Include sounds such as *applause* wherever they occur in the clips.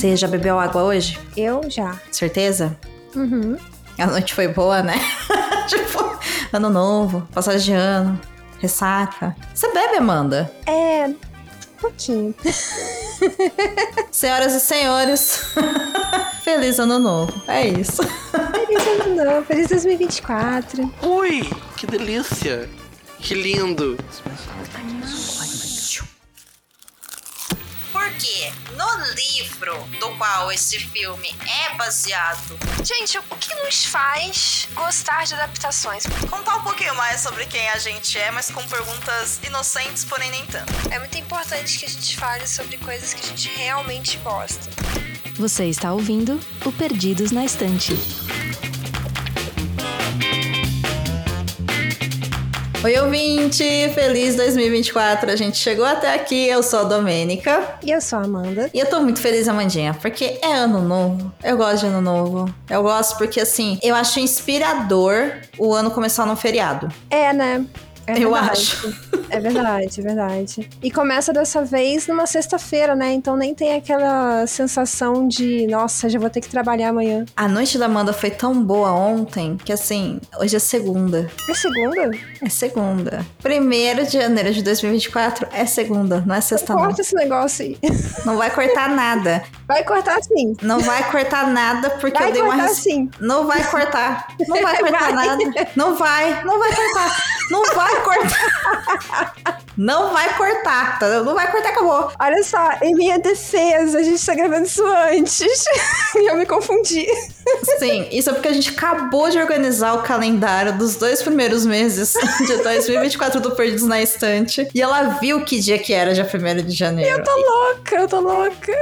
Você já bebeu água hoje? Eu já. Certeza? Uhum. A noite foi boa, né? *laughs* tipo, ano novo, passagem de ano, ressaca. Você bebe, Amanda? É. Um pouquinho. *laughs* Senhoras e senhores, *laughs* feliz ano novo. É isso. Feliz ano novo, feliz 2024. Ui, que delícia. Que lindo. Livro do qual esse filme é baseado, Gente, o que nos faz gostar de adaptações? Contar um pouquinho mais sobre quem a gente é, mas com perguntas inocentes, porém nem tanto. É muito importante que a gente fale sobre coisas que a gente realmente gosta. Você está ouvindo o Perdidos na Estante. Oi, ouvinte! Feliz 2024! A gente chegou até aqui. Eu sou a Domênica. E eu sou a Amanda. E eu tô muito feliz, Amandinha, porque é ano novo. Eu gosto de ano novo. Eu gosto porque, assim, eu acho inspirador o ano começar num feriado. É, né? É Eu verdade. acho. É verdade, é verdade. E começa dessa vez numa sexta-feira, né? Então nem tem aquela sensação de, nossa, já vou ter que trabalhar amanhã. A noite da Amanda foi tão boa ontem que, assim, hoje é segunda. É segunda? É segunda. Primeiro de janeiro de 2024 é segunda, não é sexta, não. Corta esse negócio aí. Não vai cortar nada. Vai cortar sim. Não vai cortar nada porque Vai eu dei uma cortar res- sim. Não vai cortar. Não vai cortar *laughs* Vai. nada. Não vai. Não vai cortar. Não vai cortar. Não vai cortar. tá? Não vai cortar, acabou. Olha só, em minha defesa, a gente tá gravando isso antes. *laughs* e eu me confundi. Sim, isso é porque a gente acabou de organizar o calendário dos dois primeiros meses *laughs* de 2024 do Perdidos na Estante. E ela viu que dia que era, dia 1 de janeiro. Eu tô louca, eu tô louca.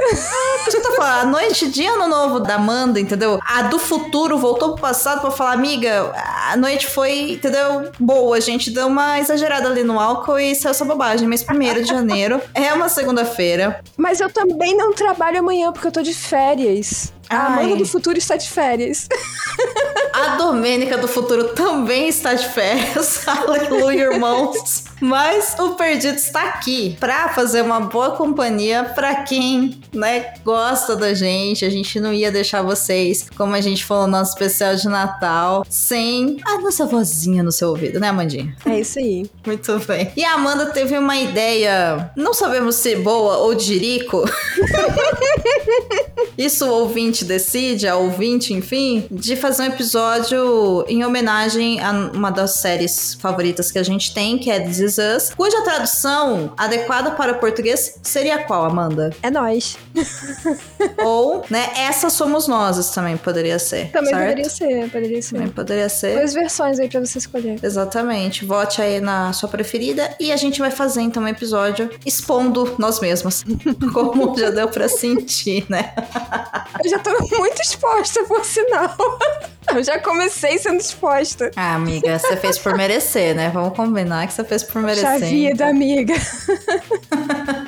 A gente tá falando, a noite de ano novo da Amanda, entendeu? A do futuro voltou pro passado pra falar, amiga, a noite foi, entendeu? Boa, a gente deu uma exagerada ali no álcool e saiu essa bobagem. Mas 1 de janeiro é uma segunda-feira. Mas eu também não trabalho amanhã porque eu tô de férias. A Ai. Amanda do futuro está de férias. A Domênica do futuro também está de férias. *laughs* Aleluia, irmãos. Mas o Perdido está aqui pra fazer uma boa companhia pra quem, né, gosta da gente. A gente não ia deixar vocês, como a gente falou no nosso especial de Natal, sem a nossa vozinha no seu ouvido, né, Amandinha? É isso aí. Muito bem. E a Amanda teve uma ideia, não sabemos se boa ou de jirico. *laughs* Isso o ouvinte decide, a ouvinte, enfim, de fazer um episódio em homenagem a uma das séries favoritas que a gente tem, que é This Is Us, cuja tradução adequada para o português seria qual, Amanda? É nós. *laughs* Ou, né, Essa Somos Nós também poderia ser. Também certo? poderia ser, poderia ser. Também poderia ser. Duas versões aí pra você escolher. Exatamente. Vote aí na sua preferida e a gente vai fazer então um episódio expondo nós mesmas. *laughs* Como já deu pra sentir, né? Eu já tô muito exposta, por sinal. *laughs* Eu já comecei sendo exposta. Ah, amiga, você fez por merecer, né? Vamos combinar que você fez por merecer. Já vida, amiga. *laughs*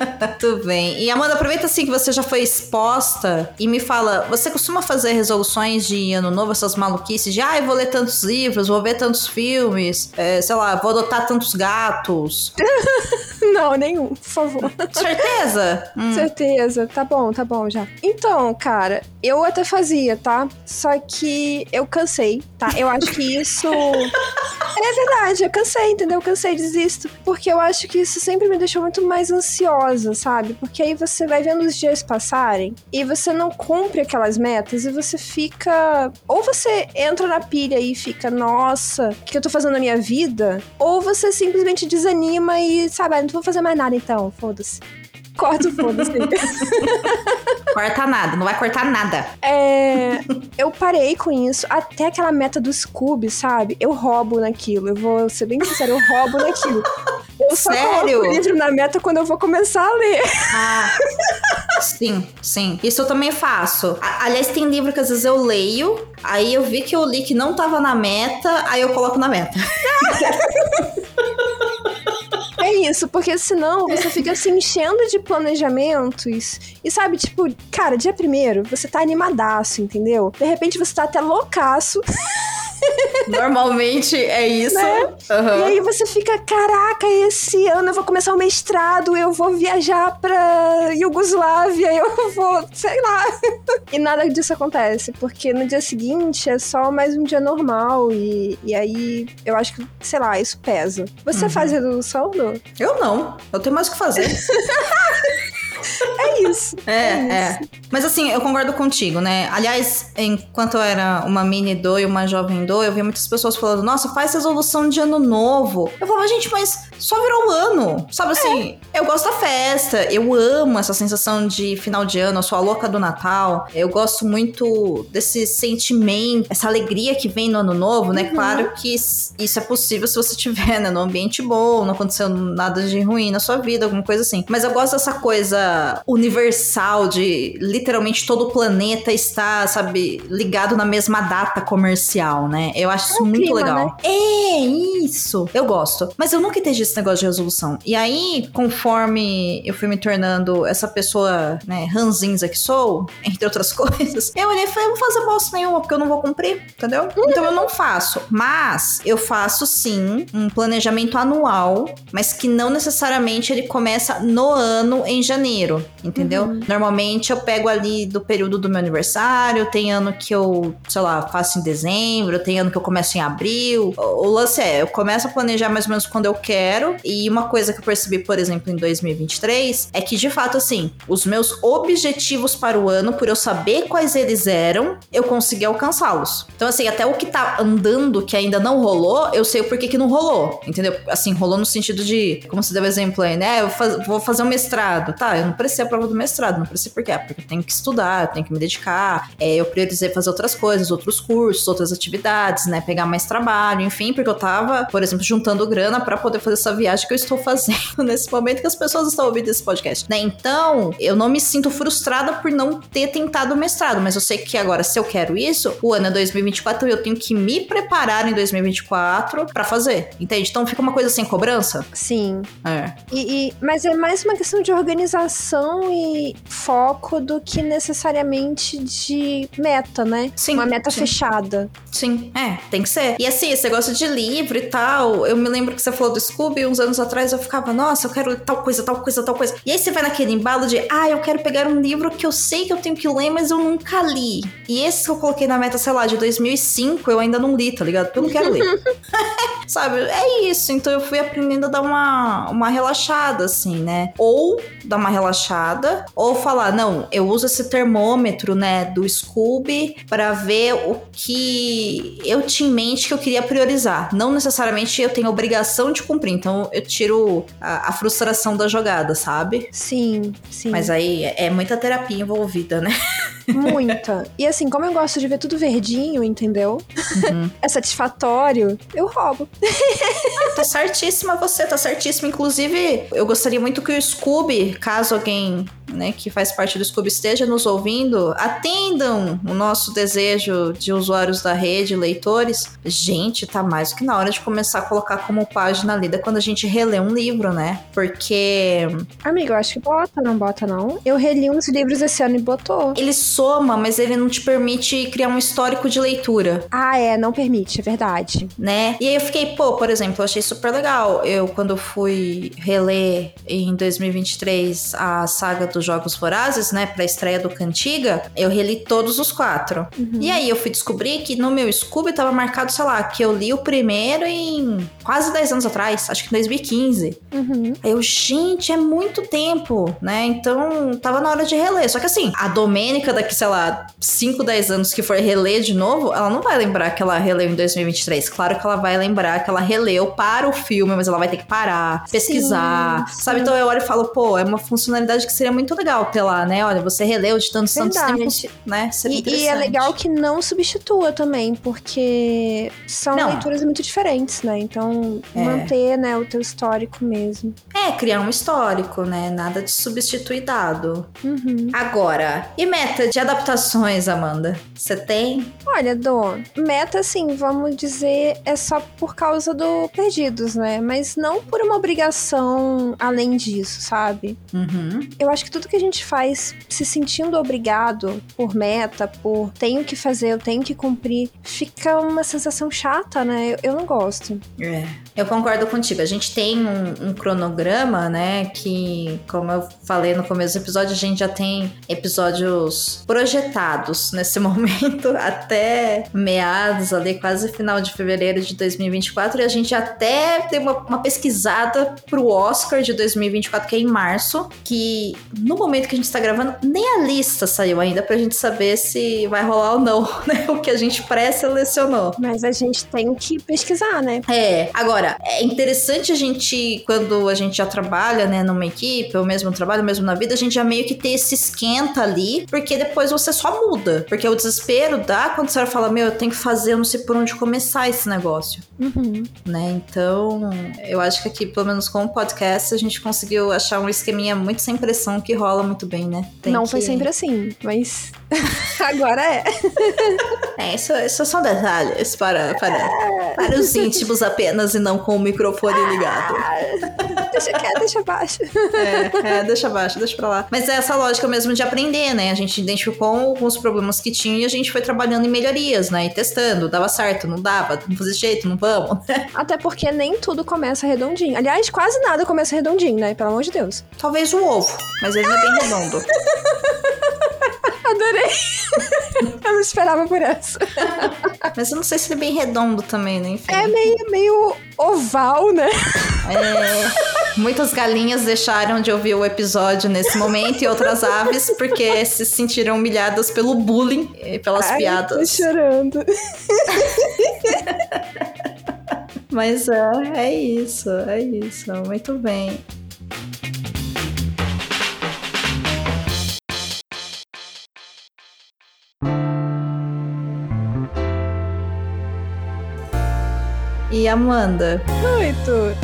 Tudo bem. E Amanda, aproveita assim que você já foi exposta e me fala, você costuma fazer resoluções de ano novo, essas maluquices de, ah, eu vou ler tantos livros, vou ver tantos filmes, é, sei lá, vou adotar tantos gatos. *laughs* Não, nenhum, por favor. Certeza? *laughs* Hum. Certeza. Tá bom, tá bom já. Então, cara, eu até fazia, tá? Só que eu cansei, tá? Eu acho que isso. *laughs* É verdade, eu cansei, entendeu? Eu cansei, desisto. Porque eu acho que isso sempre me deixou muito mais ansiosa, sabe? Porque aí você vai vendo os dias passarem e você não cumpre aquelas metas e você fica. Ou você entra na pilha e fica, nossa, o que eu tô fazendo na minha vida? Ou você simplesmente desanima e, sabe, ah, não vou fazer mais nada então, foda-se. Corta o foda-se. *laughs* Corta nada, não vai cortar nada. É, eu parei com isso. Até aquela meta do Scooby, sabe? Eu roubo naquilo. Eu vou ser bem sincera, eu roubo naquilo. Eu só Sério? coloco o livro na meta quando eu vou começar a ler. Ah, sim, sim. Isso eu também faço. Aliás, tem livro que às vezes eu leio, aí eu vi que eu li que não tava na meta, aí eu coloco na meta. *laughs* É isso, porque senão você fica se enchendo de planejamentos e sabe, tipo, cara, dia primeiro você tá animadaço, entendeu? De repente você tá até loucaço. Normalmente é isso. Né? Aham. E aí você fica, caraca, esse ano eu vou começar o mestrado, eu vou viajar pra Iugoslávia, eu vou, sei lá. *laughs* E nada disso acontece, porque no dia seguinte é só mais um dia normal e, e aí eu acho que, sei lá, isso pesa. Você faz resolução? Eu não. Eu tenho mais o que fazer. *laughs* É isso. É, é. Mas assim, eu concordo contigo, né? Aliás, enquanto eu era uma mini do e uma jovem do, eu vi muitas pessoas falando, nossa, faz resolução de ano novo. Eu falava, gente, mas só virou o ano. Sabe assim, eu gosto da festa, eu amo essa sensação de final de ano, eu sou a louca do Natal. Eu gosto muito desse sentimento, essa alegria que vem no ano novo, né? Claro que isso é possível se você estiver né, num ambiente bom, não aconteceu nada de ruim na sua vida, alguma coisa assim. Mas eu gosto dessa coisa universal de literalmente todo o planeta estar, sabe, ligado na mesma data comercial, né? Eu acho isso o muito clima, legal. É, isso. Eu gosto. Mas eu nunca entendi esse negócio de resolução. E aí, conforme eu fui me tornando essa pessoa, né, ranzinza que sou, entre outras *laughs* coisas, eu olhei e falei, eu não vou fazer bosta nenhuma, porque eu não vou cumprir, entendeu? Então eu não faço. Mas eu faço sim um planejamento anual, mas que não necessariamente ele começa no ano em janeiro, entendeu? Normalmente eu pego ali do período do meu aniversário, tem ano que eu, sei lá, faço em dezembro, tem ano que eu começo em abril. O, o lance é, eu começo a planejar mais ou menos quando eu quero, e uma coisa que eu percebi, por exemplo, em 2023, é que de fato, assim, os meus objetivos para o ano, por eu saber quais eles eram, eu consegui alcançá-los. Então, assim, até o que tá andando que ainda não rolou, eu sei o porquê que não rolou, entendeu? Assim, rolou no sentido de, como você deu o exemplo aí, né? Eu faz- vou fazer um mestrado, tá? Eu não precisei a prova do mestrado, não precisei por quê? Porque eu tenho que estudar, eu tenho que me dedicar, é, eu priorizei fazer outras coisas, outros cursos, outras atividades, né? Pegar mais trabalho, enfim, porque eu tava, por exemplo, juntando grana pra poder fazer essa viagem que eu estou *laughs* fazendo nesse momento que as pessoas estão ouvindo esse podcast, né? Então, eu não me sinto frustrada por não ter tentado o mestrado, mas eu sei que agora, se eu quero isso, o ano é 2024 e eu tenho que me preparar em 2024 pra fazer, entende? Então fica uma coisa sem cobrança. Sim. É. E, e- mas é mais uma questão de organização e foco do que necessariamente de meta, né? Sim, Uma meta sim. fechada. Sim, é, tem que ser. E assim, esse negócio de livro e tal, eu me lembro que você falou do Scooby uns anos atrás, eu ficava, nossa, eu quero ler tal coisa, tal coisa, tal coisa. E aí você vai naquele embalo de, ah, eu quero pegar um livro que eu sei que eu tenho que ler, mas eu nunca li. E esse que eu coloquei na meta, sei lá, de 2005, eu ainda não li, tá ligado? Porque eu não quero ler. *laughs* *laughs* Sabe? É isso. Então eu fui aprendendo a dar uma, uma relaxada, assim, né? Ou dar uma relaxada, ou falar, não, eu uso esse termômetro, né, do Scooby pra ver o que eu tinha em mente que eu queria priorizar. Não necessariamente eu tenho obrigação de cumprir. Então eu tiro a, a frustração da jogada, sabe? Sim, sim. Mas aí é muita terapia envolvida, né? Muita. E assim, como eu gosto de ver tudo verdinho, entendeu? Uhum. *laughs* É satisfatório, eu roubo. Tá certíssima você, tá certíssima. Inclusive, eu gostaria muito que o Scooby, caso alguém né, que faz parte do Scooby esteja nos ouvindo, atendam o nosso desejo de usuários da rede, leitores. Gente, tá mais do que na hora de começar a colocar como página lida quando a gente relê um livro, né? Porque Amigo, eu acho que bota, não bota não. Eu reli uns livros esse ano e botou. ele soma, mas ele não te permite criar um histórico de leitura. Ah, é, não permite, é verdade. né? E aí eu fiquei, pô, por exemplo, eu achei super legal. Eu, quando fui reler em 2023 a saga dos Jogos Vorazes, né, pra estreia do Cantiga, eu reli todos os quatro. E aí eu fui descobrir que no meu Scooby tava marcado, sei lá, que eu li o primeiro em quase 10 anos atrás, acho que em 2015. Uhum. Aí eu, gente, é muito tempo, né? Então tava na hora de reler. Só que assim, a Domênica, daqui, sei lá, 5, 10 anos que for reler de novo, ela não vai lembrar que ela releu em 2023. Claro que ela vai lembrar que ela releu para o filme, mas ela vai ter que parar, pesquisar, Sim, sabe? Então eu olho e falo, pô, é uma funcionalidade que seria muito legal ter lá, né? Olha, você releu de tantos, tantos Verdade. tempos, né? E, e é legal que não substitua também, porque são Não. leituras muito diferentes, né? Então, É. manter, né, o teu histórico mesmo. É, criar um histórico, né? Nada de substituir dado. Uhum. Agora, e meta de adaptações, Amanda? Você tem? Olha, Dô, meta, assim, vamos dizer, é só por causa do Perdidos, né? Mas não por uma obrigação além disso, sabe? Uhum. Eu acho que tudo tudo que a gente faz se sentindo obrigado por meta, por tenho que fazer, eu tenho que cumprir, fica uma sensação chata, né? Eu, eu não gosto. É, eu concordo contigo. A gente tem um, um cronograma, né? Que, como eu falei no começo do episódio, a gente já tem episódios projetados *laughs* nesse momento *laughs* até meados ali, quase final de fevereiro de 2024. E a gente até tem uma, uma pesquisada pro Oscar de 2024, que é em março. Que no momento que a gente tá gravando, nem a lista saiu ainda pra gente saber se vai rolar ou não, *laughs* né? O que a gente pré-selecionou. Mas a gente tem que pesquisar, né? É, agora, é interessante a gente, quando a gente já trabalha, né, numa equipe, ou mesmo trabalho, mesmo na vida, a gente já meio que ter esse esquenta ali, porque depois você só muda. Porque o desespero dá quando você fala, meu, eu tenho que fazer, eu não sei por onde começar esse negócio, Uhum. né? Então, eu acho que aqui, pelo menos com o podcast, a gente conseguiu achar um esqueminha muito sem pressão que rola muito bem, né? Tem não que- foi sempre assim, mas *laughs* agora é. É, isso, isso são detalhes para, para, para os íntimos apenas e não com o microfone ligado. Deixa quieto, deixa abaixo. É, é, deixa abaixo, deixa pra lá. Mas é essa lógica mesmo de aprender, né? A gente identificou alguns problemas que tinha e a gente foi trabalhando em melhorias, né? E testando, dava certo, não dava, não fazia jeito, não vamos. *laughs* Até porque nem tudo começa redondinho. Aliás, quase nada começa redondinho, né? Pelo amor de Deus. Talvez o ovo, mas ele não é bem redondo. *laughs* Adorei. *laughs* Eu não esperava por essa. Mas eu não sei se ele é bem redondo também, né? Enfim. É meio, meio oval, né? É, muitas galinhas deixaram de ouvir o episódio nesse momento e outras aves porque se sentiram humilhadas pelo bullying e pelas Ai, Tô piadas. chorando. *laughs* Mas é, é isso, é isso. Muito bem. E Amanda, Muito.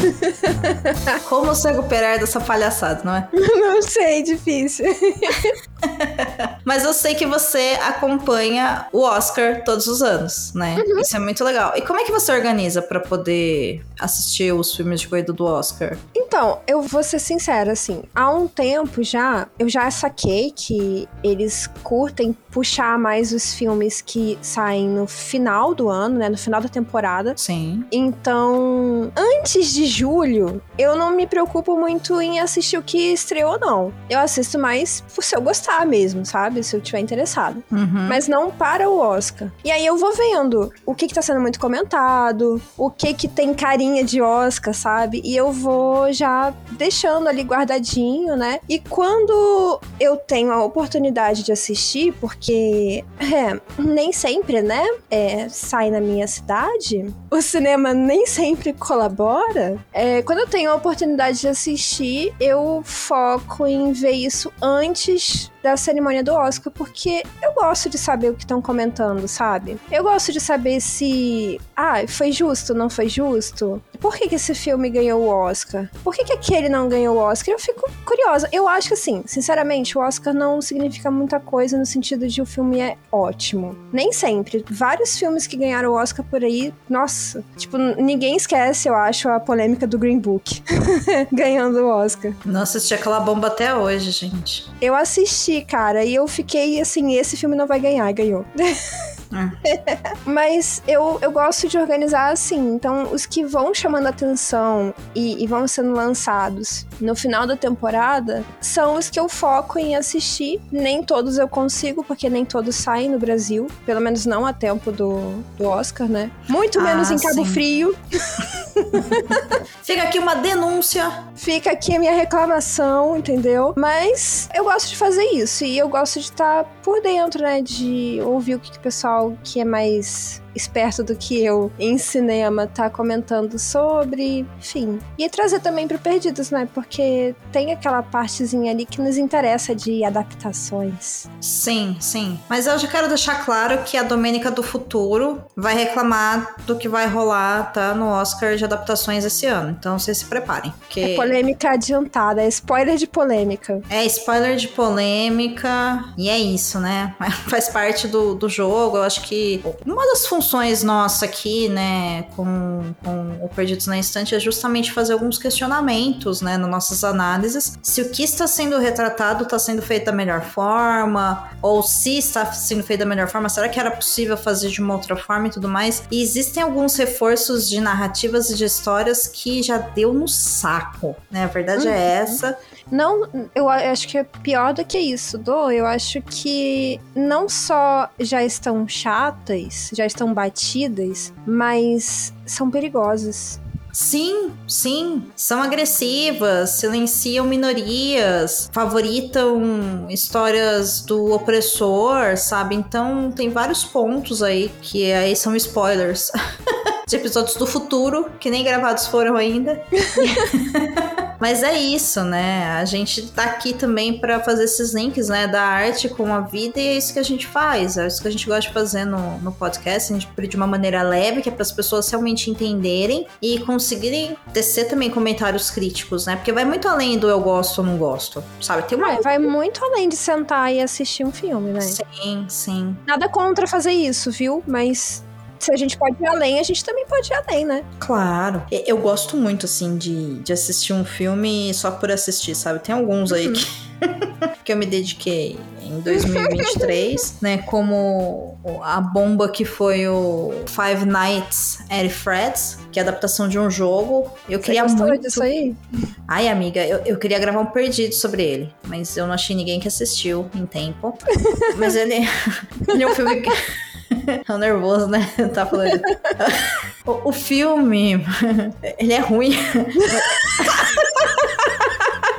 como se recuperar dessa palhaçada, não é? *laughs* Não sei, difícil. *laughs* *laughs* Mas eu sei que você acompanha o Oscar todos os anos, né? Isso é muito legal. E como é que você organiza pra poder assistir os filmes de corrida do Oscar? Então, eu vou ser sincera, assim, há um tempo já, eu já saquei que eles curtem puxar mais os filmes que saem no final do ano, né, no final da temporada. Sim. Então, antes de julho, eu não me preocupo muito em assistir o que estreou, não. Eu assisto mais por se eu gostar mesmo, sabe? Se eu tiver interessado. Uhum. Mas não para o Oscar. E aí eu vou vendo o que, que tá sendo muito comentado, o que que tem carinha de Oscar, sabe? E eu vou já deixando ali guardadinho, né? E quando eu tenho a oportunidade de assistir, porque é, nem sempre, né? É, sai na minha cidade, o cinema nem sempre colabora. É, quando eu tenho a oportunidade de assistir, eu foco em ver isso antes da cerimônia do Oscar, porque eu gosto de saber o que estão comentando, sabe? Eu gosto de saber se, ah, foi justo, não foi justo? Por que, que esse filme ganhou o Oscar? Por que, que aquele não ganhou o Oscar? Eu fico curiosa. Eu acho que, assim, sinceramente, o Oscar não significa muita coisa no sentido de o filme é ótimo. Nem sempre. Vários filmes que ganharam o Oscar por aí, nossa, tipo, ninguém esquece, eu acho, a polêmica do Green Book *laughs* ganhando o Oscar. Não assisti aquela bomba até hoje, gente. Eu assisti, cara, e eu fiquei assim, esse filme não vai ganhar, e *laughs* ganhou. *laughs* Mas eu, eu gosto de organizar assim. Então, os que vão chamando atenção e, e vão sendo lançados no final da temporada são os que eu foco em assistir. Nem todos eu consigo, porque nem todos saem no Brasil. Pelo menos não a tempo do, do Oscar, né? Muito Ah, menos em Cabo sim. Frio. *laughs* Fica aqui uma denúncia. Fica aqui a minha reclamação, entendeu? Mas eu gosto de fazer isso e eu gosto de estar por dentro, né? De ouvir o que, que o pessoal que é mais esperto do que eu em cinema tá comentando sobre, enfim. E trazer também pro Perdidos, né? Porque tem aquela partezinha ali que nos interessa de adaptações. Sim, sim. Mas eu já quero deixar claro que a Domênica do Futuro vai reclamar do que vai rolar, tá? No Oscar de adaptações esse ano. Então vocês se preparem. Porque É polêmica adiantada, é spoiler de polêmica. É spoiler de polêmica. E é isso, né? *laughs* Faz parte do, do jogo. Eu acho que uma das funções nossa aqui, né, com, com o Perdidos na Instante é justamente fazer alguns questionamentos, né, nas nossas análises. Se o que está sendo retratado está sendo feito da melhor forma, ou se está sendo feito da melhor forma, será que era possível fazer de uma outra forma e tudo mais? E existem alguns reforços de narrativas e de histórias que já deu no saco, né? A verdade é essa. Não, eu acho que é pior do que isso, Dô. Eu acho que não só já estão chatas, já estão batidas, mas são perigosas. Sim, sim. São agressivas, silenciam minorias, favoritam histórias do opressor, sabe? Então tem vários pontos aí que aí são spoilers. *laughs* De episódios do futuro, que nem gravados foram ainda. *laughs* Mas é isso, né? A gente tá aqui também pra fazer esses links, né? Da arte com a vida e é isso que a gente faz. É isso que a gente gosta de fazer no, no podcast. A gente de uma maneira leve, que é para as pessoas realmente entenderem e conseguirem tecer também comentários críticos, né? Porque vai muito além do eu gosto ou não gosto, sabe? Tem uma. Vai muito além de sentar e assistir um filme, né? Sim, sim. Nada contra fazer isso, viu? Mas se a gente pode ir além, a gente também pode ir além, né? Claro. Eu gosto muito, assim, de, de assistir um filme só por assistir, sabe? Tem alguns aí que, *laughs* que eu me dediquei em 2023, *laughs* né? Como a bomba que foi o Five Nights at Fred's, que é a adaptação de um jogo. Eu Você queria muito. disso aí? Ai, amiga, eu, eu queria gravar um perdido sobre ele, mas eu não achei ninguém que assistiu em tempo. *laughs* mas ele, ele é um filme que. *laughs* É nervoso, né? *laughs* Tá falando. *laughs* O, o filme, ele é ruim.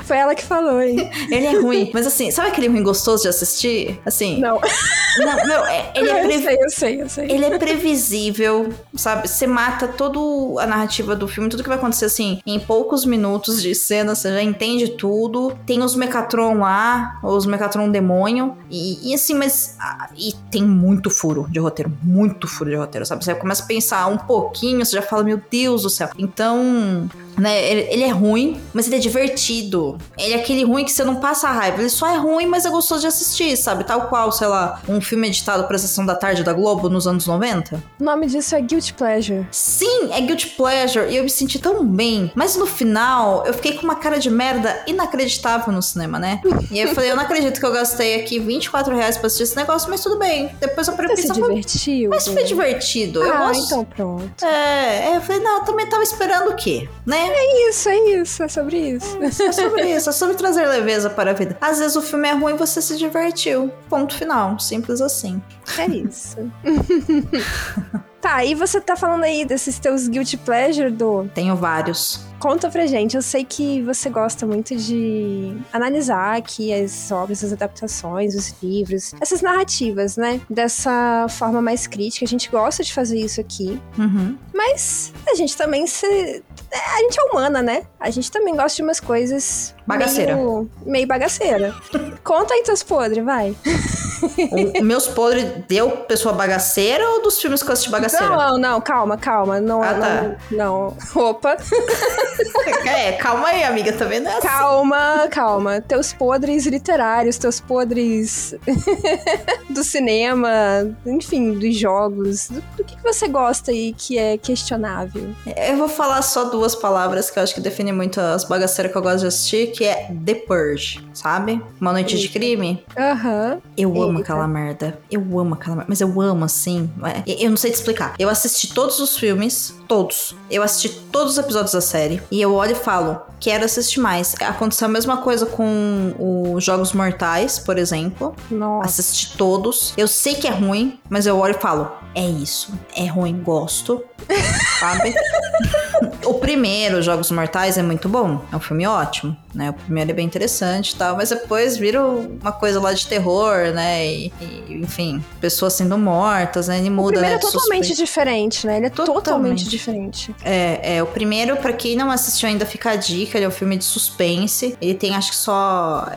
Foi ela que falou, hein? *laughs* Ele é ruim. Mas assim, sabe aquele ruim gostoso de assistir? Assim. Não. Não, meu, é- ele é eu previ- sei, eu sei, eu sei. Ele é previsível, sabe? Você mata toda a narrativa do filme, tudo que vai acontecer assim, em poucos minutos de cena, você já entende tudo. Tem os Mecatron lá, os Mecatron demônio. E, e assim, mas. ah, E tem muito furo de roteiro, muito furo de roteiro, sabe? Você começa a pensar um pouquinho, você já fala, meu Deus do céu. Então. Né, ele, ele é ruim, mas ele é divertido. Ele é aquele ruim que você não passa raiva. Ele só é ruim, mas é gostoso de assistir, sabe? Tal qual, sei lá, um filme editado pra sessão da tarde da Globo nos anos 90. O nome disso é Guilty Pleasure. Sim, é guilty pleasure e eu me senti tão bem. Mas no final, eu fiquei com uma cara de merda inacreditável no cinema, né? E aí eu falei, eu não acredito que eu gastei aqui 24 reais pra assistir esse negócio, mas tudo bem. Depois eu parei pra Você se divertiu? mas foi divertido. eu Ah, gosto. então pronto. É, é, eu falei, não, eu também tava esperando o quê? Né? É isso, é isso, é sobre isso. É sobre *laughs* isso, é sobre trazer leveza para a vida. Às vezes o filme é ruim e você se divertiu. Ponto final. Simples assim. É isso. *laughs* tá, e você tá falando aí desses teus Guilty Pleasure, do Tenho vários. Conta pra gente, eu sei que você gosta muito de analisar aqui as obras, as adaptações, os livros, essas narrativas, né? Dessa forma mais crítica. A gente gosta de fazer isso aqui, Uhum. mas a gente também se. A gente é humana, né? A gente também gosta de umas coisas. Bagaceira. Meio, meio bagaceira. Conta aí teus podres, vai. O, meus podres deu pessoa bagaceira ou dos filmes que eu assisti bagaceira? Não, não, calma, calma. Não, Ah, tá. não, não. *laughs* Opa. *laughs* É, calma aí, amiga, tá vendo? É assim. Calma, calma. Teus podres literários, teus podres *laughs* do cinema, enfim, dos jogos. Do, do que, que você gosta aí que é questionável? Eu vou falar só duas palavras que eu acho que definem muito as bagaceiras que eu gosto de assistir, que é The Purge, sabe? Uma Noite de Eita. Crime. Aham. Eu amo Eita. aquela merda. Eu amo aquela merda. Mas eu amo, assim. é, Eu não sei te explicar. Eu assisti todos os filmes, todos. Eu assisti todos os episódios da série. E eu olho e falo, quero assistir mais. Aconteceu a mesma coisa com os Jogos Mortais, por exemplo. Nossa. Assisti todos. Eu sei que é ruim, mas eu olho e falo, é isso. É ruim, gosto. *laughs* Sabe? O primeiro, Jogos Mortais, é muito bom. É um filme ótimo, né? O primeiro é bem interessante e tal, mas depois vira uma coisa lá de terror, né? E, e, enfim, pessoas sendo mortas, né? Ele O muda, primeiro né? é totalmente suspense. diferente, né? Ele é totalmente, Totalmente. diferente. É, é, o primeiro, pra quem não assistiu ainda, fica a dica, ele é um filme de suspense. Ele tem, acho que só.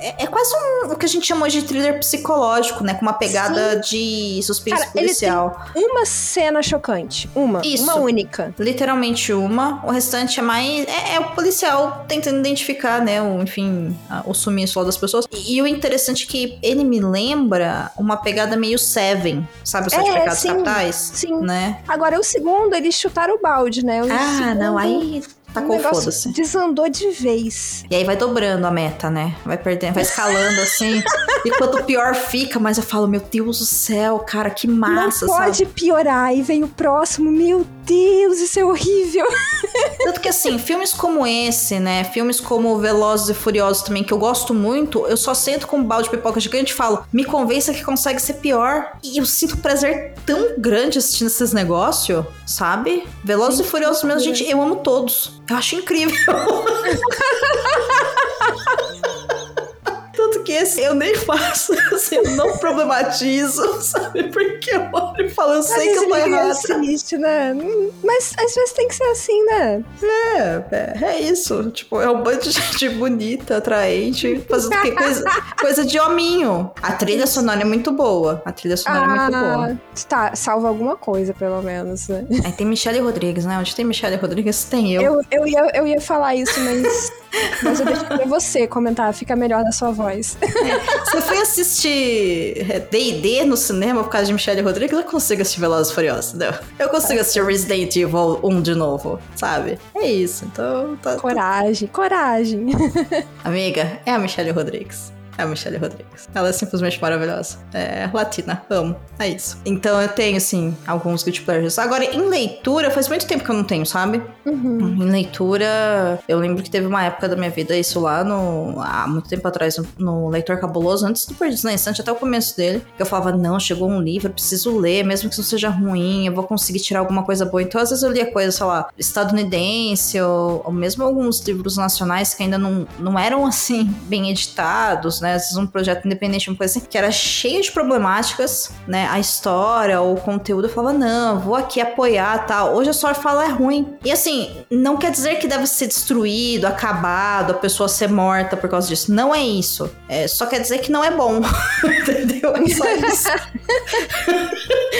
É, é quase um, o que a gente chama hoje de thriller psicológico, né? Com uma pegada de suspense Cara, ele policial. Uma cena chocante. Uma. Isso. Uma única. Literalmente uma. O restante é mais. É, é o policial tentando identificar, né? O, enfim, a- o sumiço lá das pessoas. E, e o interessante é que ele me lembra uma pegada meio Seven, sabe? Os Sete É, Pecados sim. Capitais? Sim. Né? Agora, o segundo, eles chutaram o balde, né? O Ah, segundo, não, aí tacou negócio foda-se. desandou de vez. E aí vai dobrando a meta, né? Vai perdendo, vai escalando assim. *laughs* e quanto pior fica, mas eu falo, meu Deus do céu, cara, que massa, não pode sabe? piorar. E vem o próximo, meu Deus, isso é horrível. *laughs* Tanto que assim, filmes como esse, né? Filmes como Velozes e Furiosos também, que eu gosto muito, eu só sento com um balde de pipoca gigante e falo, me convença que consegue ser pior. E eu sinto prazer tão grande assistindo esses negócios, sabe? Velozes e Furiosos mesmo, gente, eu amo todos. Eu acho incrível. *laughs* Tanto que esse eu nem faço, *laughs* assim, eu não problematizo, *laughs* sabe? Porque eu olho e falo, eu sei que eu tô ele é errada. assiste, né? Hum, Mas às vezes tem que ser assim, né? É, é, é isso. Tipo, é um bando de *laughs* gente bonita, atraente, fazendo que coisa, coisa de hominho. A trilha sonora é muito boa. A trilha sonora é muito boa. tá, salva alguma coisa, pelo menos, né? Aí tem Michelle Rodrigues, né? Onde tem Michelle Rodrigues, tem eu. Eu, eu, ia, eu ia falar isso, mas, mas eu deixo pra você comentar, fica melhor na sua voz. Você foi assistir é, D&D no cinema por causa de Michelle Rodrigues? Eu consigo assistir Velozes e Furiosos, não. Eu consigo assistir Resident Evil 1 de novo, sabe? É isso. Então, tá, tá- Coragem, coragem. Amiga, é a Michelle Rodrigues. É a Michelle Rodrigues. Ela é simplesmente maravilhosa. É latina, amo. É isso. Então eu tenho, assim, alguns good pleasures. Agora, em leitura, faz muito tempo que eu não tenho, sabe? Uhum. Em leitura, eu lembro que teve uma época da minha vida, isso lá no. há muito tempo atrás, no, no Leitor Cabuloso, antes do Perdidos na Estante, até o começo dele, que eu falava: não, chegou um livro, eu preciso ler, mesmo que isso não seja ruim, eu vou conseguir tirar alguma coisa boa. Então, às vezes eu lia coisa, sei lá, estadunidense, ou, ou mesmo alguns livros nacionais que ainda não, não eram assim, bem editados, né? Às vezes um projeto independente, uma coisa assim, que era cheio de problemáticas, né? A história, o conteúdo, eu falava, não, vou aqui apoiar tal. Hoje a só fala é ruim. E assim, não quer dizer que deve ser destruído, acabado, a pessoa ser morta por causa disso. Não é isso. É, só quer dizer que não é bom. *laughs* Entendeu? É só isso.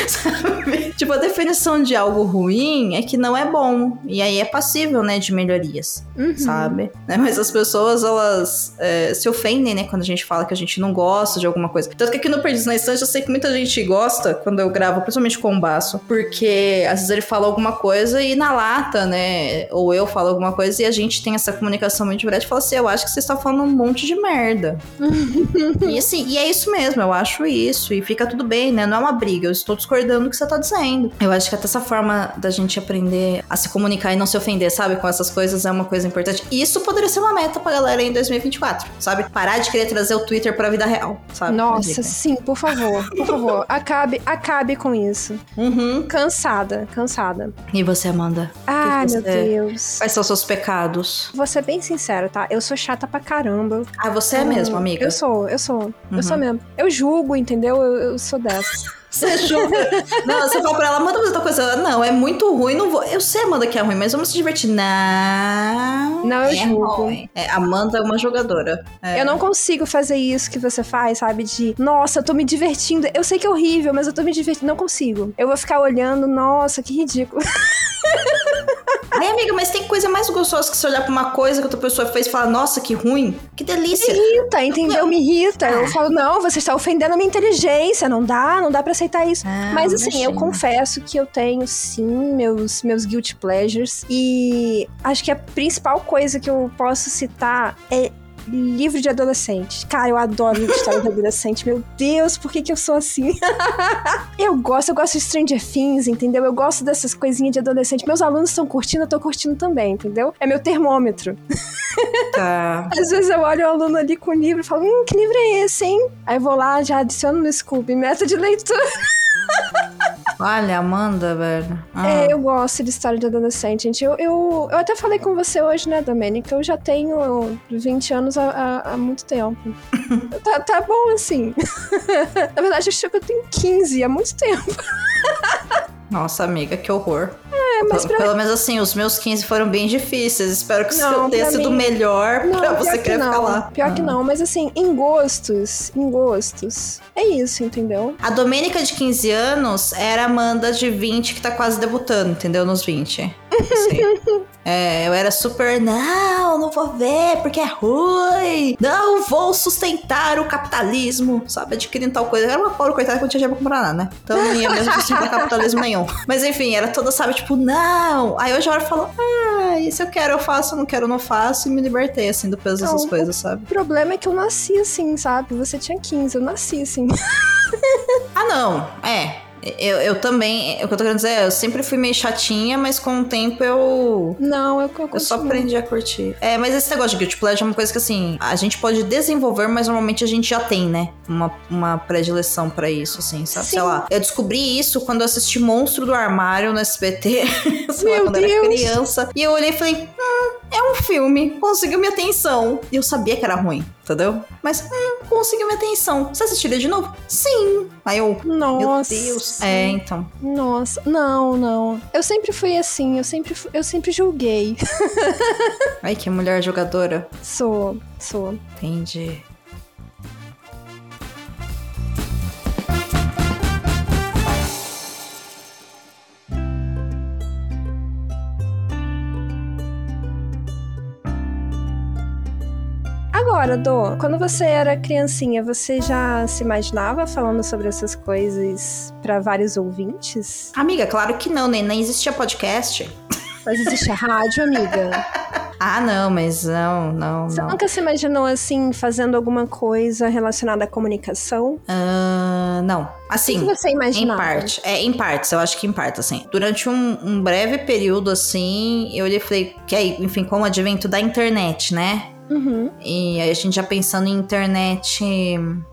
Sabe? *laughs* Tipo, a definição de algo ruim é que não é bom. E aí é passível, né, de melhorias Uhum. sabe? Né, Mas as pessoas, elas é, se ofendem, né? Quando a gente fala que a gente não gosta de alguma coisa. Tanto que aqui no Perdidos na Estante eu sei que muita gente gosta quando eu gravo, principalmente com o Baço, porque às vezes ele fala alguma coisa e na lata, né? Ou eu falo alguma coisa e a gente tem essa comunicação muito direta e fala assim: eu acho que você está falando um monte de merda. *laughs* e assim, e é isso mesmo, eu acho isso. E fica tudo bem, né? Não é uma briga, eu estou discordando do que você tá dizendo. Eu acho que até essa forma da gente aprender a se comunicar e não se ofender, sabe? Com essas coisas é uma coisa importante. E isso poderia ser uma meta pra galera em 2024, sabe? Parar de querer trazer o Twitter pra vida real, sabe? Nossa, sim, por favor, por favor, *laughs* acabe, acabe com isso. Uhum. Cansada, cansada. E você, Amanda? Ai, você- meu Deus. Quais são os seus pecados? Vou ser bem sincera, tá? Eu sou chata pra caramba. Ah, você é mesmo, amiga? Eu sou, eu sou. Eu Uhum. sou mesmo. Eu julgo, entendeu? Eu, eu sou dessa. Você julga. não, você fala pra ela, manda fazer outra coisa. Ela, Não, é muito ruim, não vou. Eu sei, Amanda, que é ruim, mas vamos se divertir. Não. Não, eu é julgo. ruim. É, Amanda é uma jogadora. É. Eu não consigo fazer isso que você faz, sabe? De, nossa, eu tô me divertindo. Eu sei que é horrível, mas eu tô me divertindo. Não consigo. Eu vou ficar olhando, nossa, que ridículo. *laughs* Ai, amiga, mas tem coisa mais gostosa que você olhar pra uma coisa que outra pessoa fez e falar, nossa, que ruim. Que delícia. irrita, entendeu? Me irrita. Eu falo, não, você está ofendendo a minha inteligência. Não dá, não dá pra aceitar isso. Ah, Mas assim, eu imagina. confesso que eu tenho sim meus, meus guilty pleasures. E acho que a principal coisa que eu posso citar é livro de adolescente. Cara, eu adoro livro de história de adolescente. Meu Deus, por que, que eu sou assim? *laughs* eu gosto, eu gosto de Stranger Things, entendeu? Eu gosto dessas coisinhas de adolescente. Meus alunos estão curtindo, eu tô curtindo também, entendeu? É meu termômetro. Tá. *laughs* Às vezes eu olho o aluno ali com o livro e falo, hum, que livro é esse, hein? Aí eu vou lá, já adiciono no Scooby, meta de leitura. *laughs* Olha, Amanda, velho. Ah. É, eu gosto de história de adolescente, gente. Eu, eu, eu até falei com você hoje, né, Domênica? Eu já tenho 20 anos há, há, muito tempo. *laughs* tá, tá bom, assim. *laughs* Na verdade, eu acho que eu tenho 15 há muito tempo. *laughs* Nossa, amiga, que horror. É, mas Pelo, pra... pelo menos assim, os meus 15 foram bem difíceis. Espero que o Não, seu tenha sido mim- melhor Não, pra você que querer não. ficar lá. Pior que Ah. não, mas assim, em gostos, em gostos, é isso, entendeu? A Domênica de 15 anos era a Amanda de 20 que tá quase debutando, entendeu? Nos 20. Assim. *laughs* É, eu era super, não, não vou ver porque é ruim. Não vou sustentar o capitalismo, sabe? Adquirindo tal coisa. Eu era uma pobre coitada que não tinha dinheiro pra comprar nada, né? Então eu não ia mesmo sustentar capitalismo nenhum. Mas enfim, era toda, sabe, tipo, não. Aí hoje a hora falo, ah, se eu quero eu faço, não quero eu não faço. E me libertei, assim, do peso dessas coisas, sabe? O problema é que eu nasci assim, sabe? Você tinha 15, eu nasci assim. *laughs* Ah, não. É. Eu, eu também, o que eu tô querendo dizer é, eu sempre fui meio chatinha, mas com o tempo eu. Não, eu, Eu só continuo. aprendi a curtir. É, mas esse negócio de guilty pleasure é uma coisa que, assim, a gente pode desenvolver, mas normalmente a gente já tem, né? Uma, uma predileção pra isso, assim, sabe? Sei Sim. lá. Eu descobri isso quando eu assisti Monstro do Armário no SBT, sei lá, quando eu era Deus. criança. E eu olhei e falei, hum, é um filme, conseguiu minha atenção. E eu sabia que era ruim, entendeu? Mas, hum, conseguiu minha atenção. Você assistiria de novo? Sim. Aí eu, Nossa. meu Deus. É, então. Nossa, não, não. Eu sempre fui assim, eu sempre, eu sempre julguei. *laughs* Ai, que mulher jogadora. Sou, sou. Entendi. Agora, Dô, quando você era criancinha, você já se imaginava falando sobre essas coisas pra vários ouvintes? Amiga, claro que não, nem, nem existia podcast. Mas existe a rádio, amiga. *laughs* Ah, não, mas não, não, Você não. nunca se imaginou assim, fazendo alguma coisa relacionada à comunicação? Ah, não. O que Assim, você em imaginava? parte. É, em partes, eu acho que em partes, assim. Durante um, um breve período, assim, eu olhei e falei, que aí, enfim, com o advento da internet, né? Uhum. E aí a gente já pensando em internet,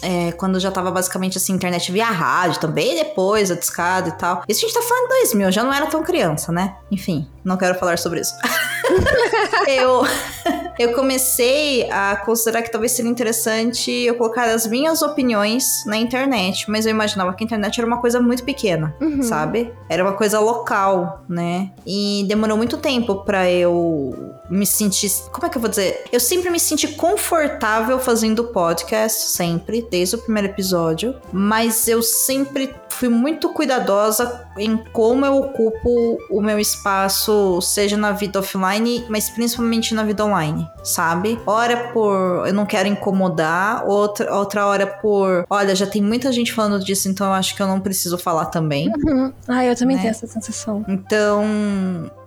é, quando já tava basicamente assim, internet via rádio também, depois a discada e tal. Isso a gente tá falando em 2000, já não era tão criança, né? Enfim, não quero falar sobre isso. *laughs* eu, eu comecei a considerar que talvez seria interessante eu colocar as minhas opiniões na internet, mas eu imaginava que a internet era uma coisa muito pequena, Uhum. sabe? Era uma coisa local, né? E demorou muito tempo pra eu me sentir. Como é que eu vou dizer? Eu sempre me senti confortável fazendo podcast, sempre, desde o primeiro episódio, mas eu sempre fui muito cuidadosa em como eu ocupo o meu espaço, seja na vida offline, mas principalmente na vida online, sabe? Hora por eu não quero incomodar, outra, outra hora por olha, já tem muita gente falando disso, então eu acho que eu não preciso falar também. Uhum. Ah, eu também Né? tenho essa sensação. Então,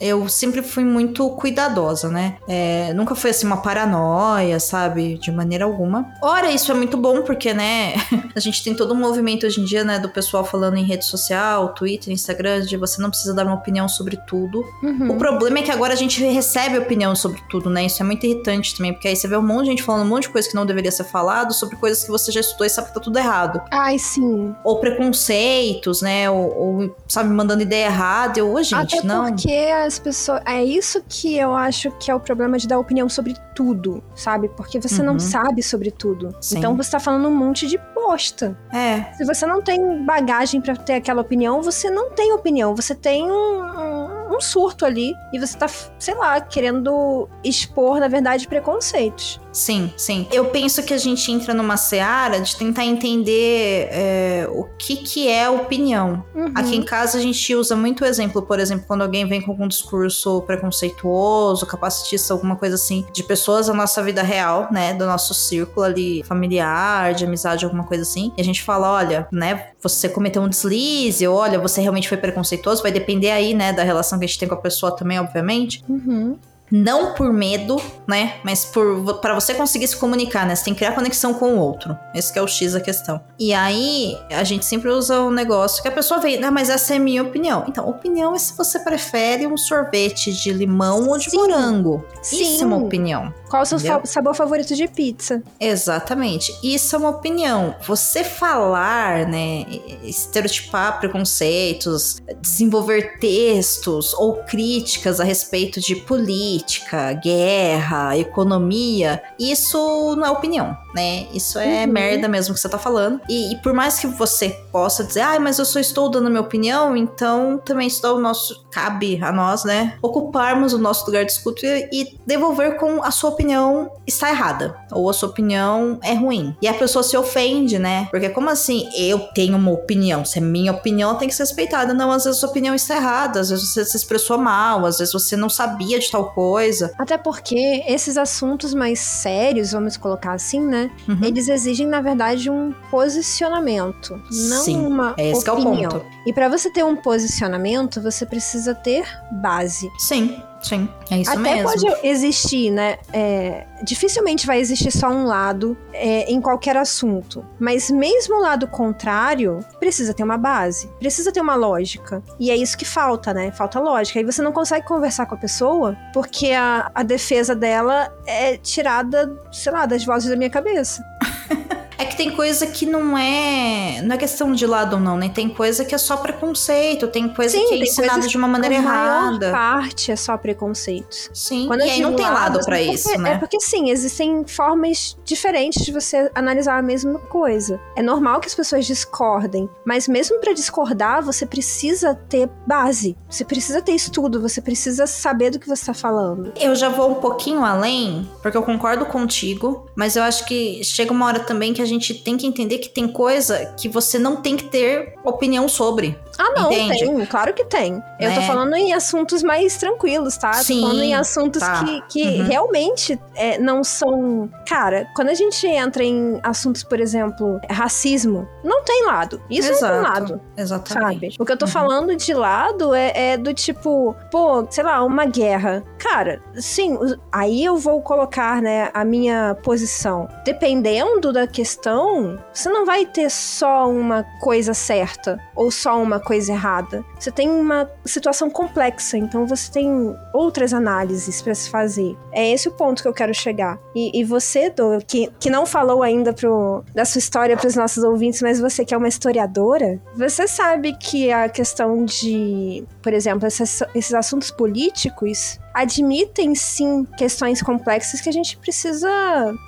eu sempre fui muito cuidadosa, né? É, nunca foi assim uma paranoia, sabe? De maneira alguma. Ora, isso é muito bom, porque, né? *laughs* A gente tem todo um movimento hoje em dia, né? Do pessoal falando em rede social, Twitter, Instagram, de você não precisa dar uma opinião sobre tudo. Uhum. O problema é que agora a gente recebe opinião sobre tudo, né? Isso é muito irritante também, porque aí você vê um monte de gente falando um monte de coisa que não deveria ser falado sobre coisas que você já estudou e sabe que tá tudo errado Ai, sim. ou preconceitos, né? Ou, ou, sabe, mandando ideia errada. Eu, ô, gente, Até não. porque as pessoas. É isso que eu acho que é o problema de dar opinião sobre tudo, sabe? Porque você não Uhum. sabe sobre tudo. Sim. Então você tá falando um monte de bosta. É, Se você não tem bagagem pra ter aquela opinião, você não tem opinião. Você tem um, um- um surto ali. E você tá, sei lá, querendo expor, na verdade, preconceitos. Sim, sim. Eu penso que a gente entra numa seara de tentar entender é, o que, que é opinião. Uhum. Aqui em casa a gente usa muito exemplo, por exemplo, quando alguém vem com algum discurso preconceituoso, capacitista, alguma coisa assim, de pessoas da nossa vida real, né? Do nosso círculo ali familiar, de amizade, alguma coisa assim. E a gente fala: olha, né? Você cometeu um deslize, ou olha, você realmente foi preconceituoso. Vai depender aí, né, da relação que a gente tem com a pessoa também, obviamente. Uhum. Não por medo, né? Mas por para você conseguir se comunicar, né? Você tem que criar conexão com o outro. Esse que é o X da questão. E aí, a gente sempre usa o negócio que a pessoa vem, ah, mas essa é a minha opinião. Então, opinião é se você prefere um sorvete de limão ou de Sim. morango. Isso é uma Sim. opinião. Qual o seu fa- sabor favorito de pizza? Exatamente. Isso é uma opinião. Você falar, né, estereotipar preconceitos, desenvolver textos ou críticas a respeito de política, guerra, economia, isso não é opinião, né? Isso é Uhum. merda mesmo que você tá falando. E, e por mais que você possa dizer, ah, mas eu só estou dando minha opinião, então também isso dá o nosso. cabe a nós, né? Ocuparmos o nosso lugar de escuta e, e devolver com a sua opinião opinião está errada, ou a sua opinião é ruim. E a pessoa se ofende, né? Porque como assim, eu tenho uma opinião, se é minha opinião, tem que ser respeitada. Não, às vezes a sua opinião está errada, às vezes você se expressou mal, às vezes você não sabia de tal coisa. Até porque esses assuntos mais sérios, vamos colocar assim, né? Uhum. Eles exigem, na verdade, um posicionamento, não Sim, uma é esse que é o opinião. ponto. E pra você ter um posicionamento, você precisa ter base. Sim, sim, é isso Até mesmo. pode existir, né? é, dificilmente vai existir só um lado é, em qualquer assunto. Mas mesmo o lado contrário, precisa ter uma base, precisa ter uma lógica. E é isso que falta, né? Falta lógica. Aí você não consegue conversar com a pessoa porque a, a defesa dela é tirada, sei lá, das vozes da minha cabeça. *laughs* Que tem coisa que não é. Não é questão de lado ou não, né? Tem coisa que é só preconceito, tem coisa Sim, que é ensinada de uma maneira a maior errada. parte é só preconceitos. Sim, Quando e aí não tem lado lados, pra é porque- isso, né? É porque sim, existem formas diferentes de você analisar a mesma coisa. É normal que as pessoas discordem, mas mesmo pra discordar, você precisa ter base. Você precisa ter estudo, você precisa saber do que você tá falando. Eu já vou um pouquinho além, porque eu concordo contigo, mas eu acho que chega uma hora também que a gente tem que entender que tem coisa que você não tem que ter opinião sobre. Ah, não, Entende? tem, claro que tem. Eu tô Né? falando em assuntos mais tranquilos, tá? Sim, tô falando em assuntos tá. que, que Uhum. realmente é, não são. Cara, quando a gente entra em assuntos, por exemplo, racismo, não tem lado. Isso não tem lado. Exatamente. Sabe? O que eu tô Uhum. falando de lado é, é do tipo, pô, sei lá, uma guerra. Cara, sim, os- aí eu vou colocar, né, a minha posição. Dependendo da questão, você não vai ter só uma coisa certa ou só uma coisa errada. Você tem uma situação complexa, então você tem outras análises pra se fazer. É esse o ponto que eu quero chegar. E, e você, Dô, que, que não falou ainda pro, da sua história pros nossos ouvintes, mas você que é uma historiadora, você sabe que a questão de, por exemplo, essas- esses assuntos políticos admitem sim questões complexas que a gente precisa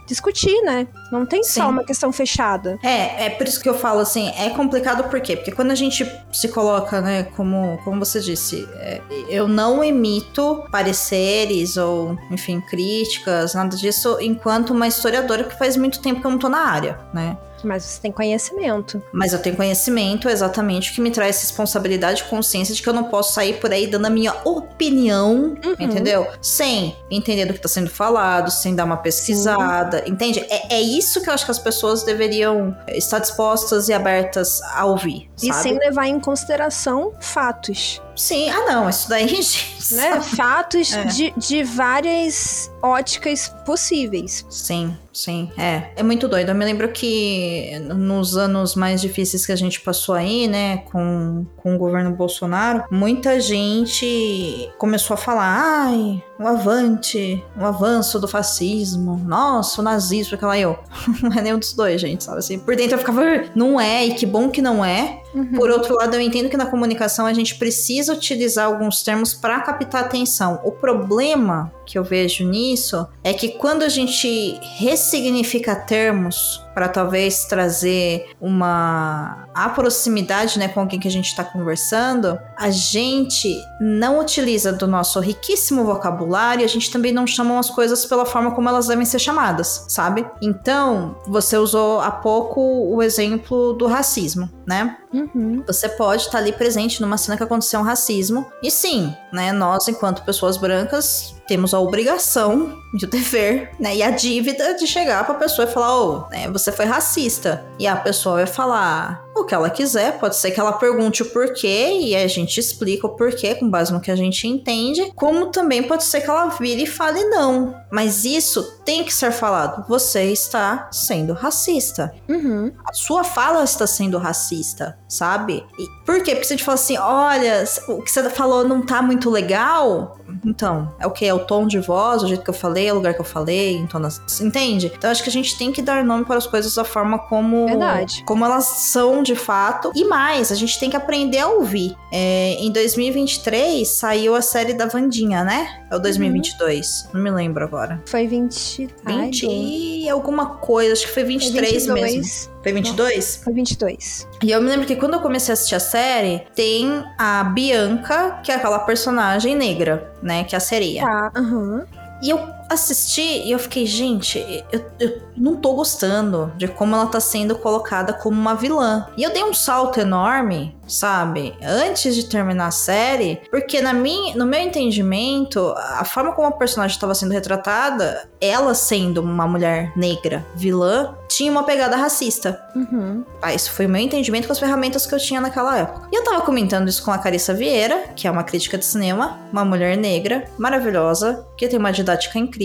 discutir, né? Não tem Sim. só uma questão fechada. É, é por isso que eu falo assim, é complicado por quê? Porque quando a gente se coloca, né, como, como você disse, é, eu não emito pareceres ou, enfim, críticas, nada disso, enquanto uma historiadora que faz muito tempo que eu não tô na área, né? Mas você tem conhecimento. Mas eu tenho conhecimento exatamente o que me traz responsabilidade e consciência de que eu não posso sair por aí dando a minha opinião, Uhum. entendeu? Sem entender do que tá sendo falado, sem dar uma pesquisada, entende? É, é isso que eu acho que as pessoas deveriam estar dispostas e abertas a ouvir, E sabe? sem levar em consideração fatos. Sim, ah não, isso daí, *laughs* gente. Né? Fatos É. de, de várias óticas possíveis. Sim, sim, é. É muito doido. Eu me lembro que nos anos mais difíceis que a gente passou aí, né, com, com o governo Bolsonaro, muita gente começou a falar, ai, o avante, o avanço do fascismo, nossa, o nazismo, aquela eu. *laughs* Não é nenhum dos dois, gente, sabe assim? Por dentro eu ficava, "Ah, não é, e que bom que não é. Por outro lado, eu entendo que na comunicação a gente precisa utilizar alguns termos para captar atenção. O problema que eu vejo nisso é que quando a gente ressignifica termos para talvez trazer uma a proximidade, né, com alguém que a gente está conversando, a gente não utiliza do nosso riquíssimo vocabulário, a gente também não chama as coisas pela forma como elas devem ser chamadas, sabe? Então, você usou há pouco o exemplo do racismo, né? Uhum. Você pode estar ali presente numa cena que aconteceu um racismo. E sim, né, nós, enquanto pessoas brancas, temos a obrigação e o dever, né, e a dívida de chegar pra pessoa e falar: Ô, né, você foi racista. E a pessoa vai falar o que ela quiser, pode ser que ela pergunte o porquê e a gente explica o porquê com base no que a gente entende, como também pode ser que ela vire e fale não. Mas isso tem que ser falado. Você está sendo racista Uhum. a sua fala está sendo racista, sabe? E por quê? Porque se a gente fala assim, olha, o que você falou não tá muito legal, então, é o que? É o tom de voz, o jeito que eu falei, é o lugar que eu falei, entona... entende? Então acho que a gente tem que dar nome para as coisas da forma como, Verdade. como elas são de fato. E mais, a gente tem que aprender a ouvir. É, em 2023 saiu a série da Vandinha, né? É o 2022, não me lembro agora. Foi 20. Ai, 20 Dô. e alguma coisa, acho que foi Foi 23 mesmo. 22. Foi 22? Foi 22. E eu me lembro que quando eu comecei a assistir a série, tem a Bianca, que é aquela personagem negra, né? Que é a sereia. Tá, aham. E eu assisti e eu fiquei, gente, eu, eu não tô gostando de como ela tá sendo colocada como uma vilã. E eu dei um salto enorme, sabe? Antes de terminar a série, porque na minha, no meu entendimento, a forma como a personagem estava sendo retratada, ela sendo uma mulher negra, vilã, tinha uma pegada racista. Uhum. Ah, isso foi o meu entendimento com as ferramentas que eu tinha naquela época. E eu tava comentando isso com a Carissa Vieira, que é uma crítica de cinema, uma mulher negra, maravilhosa, que tem uma didática incrível.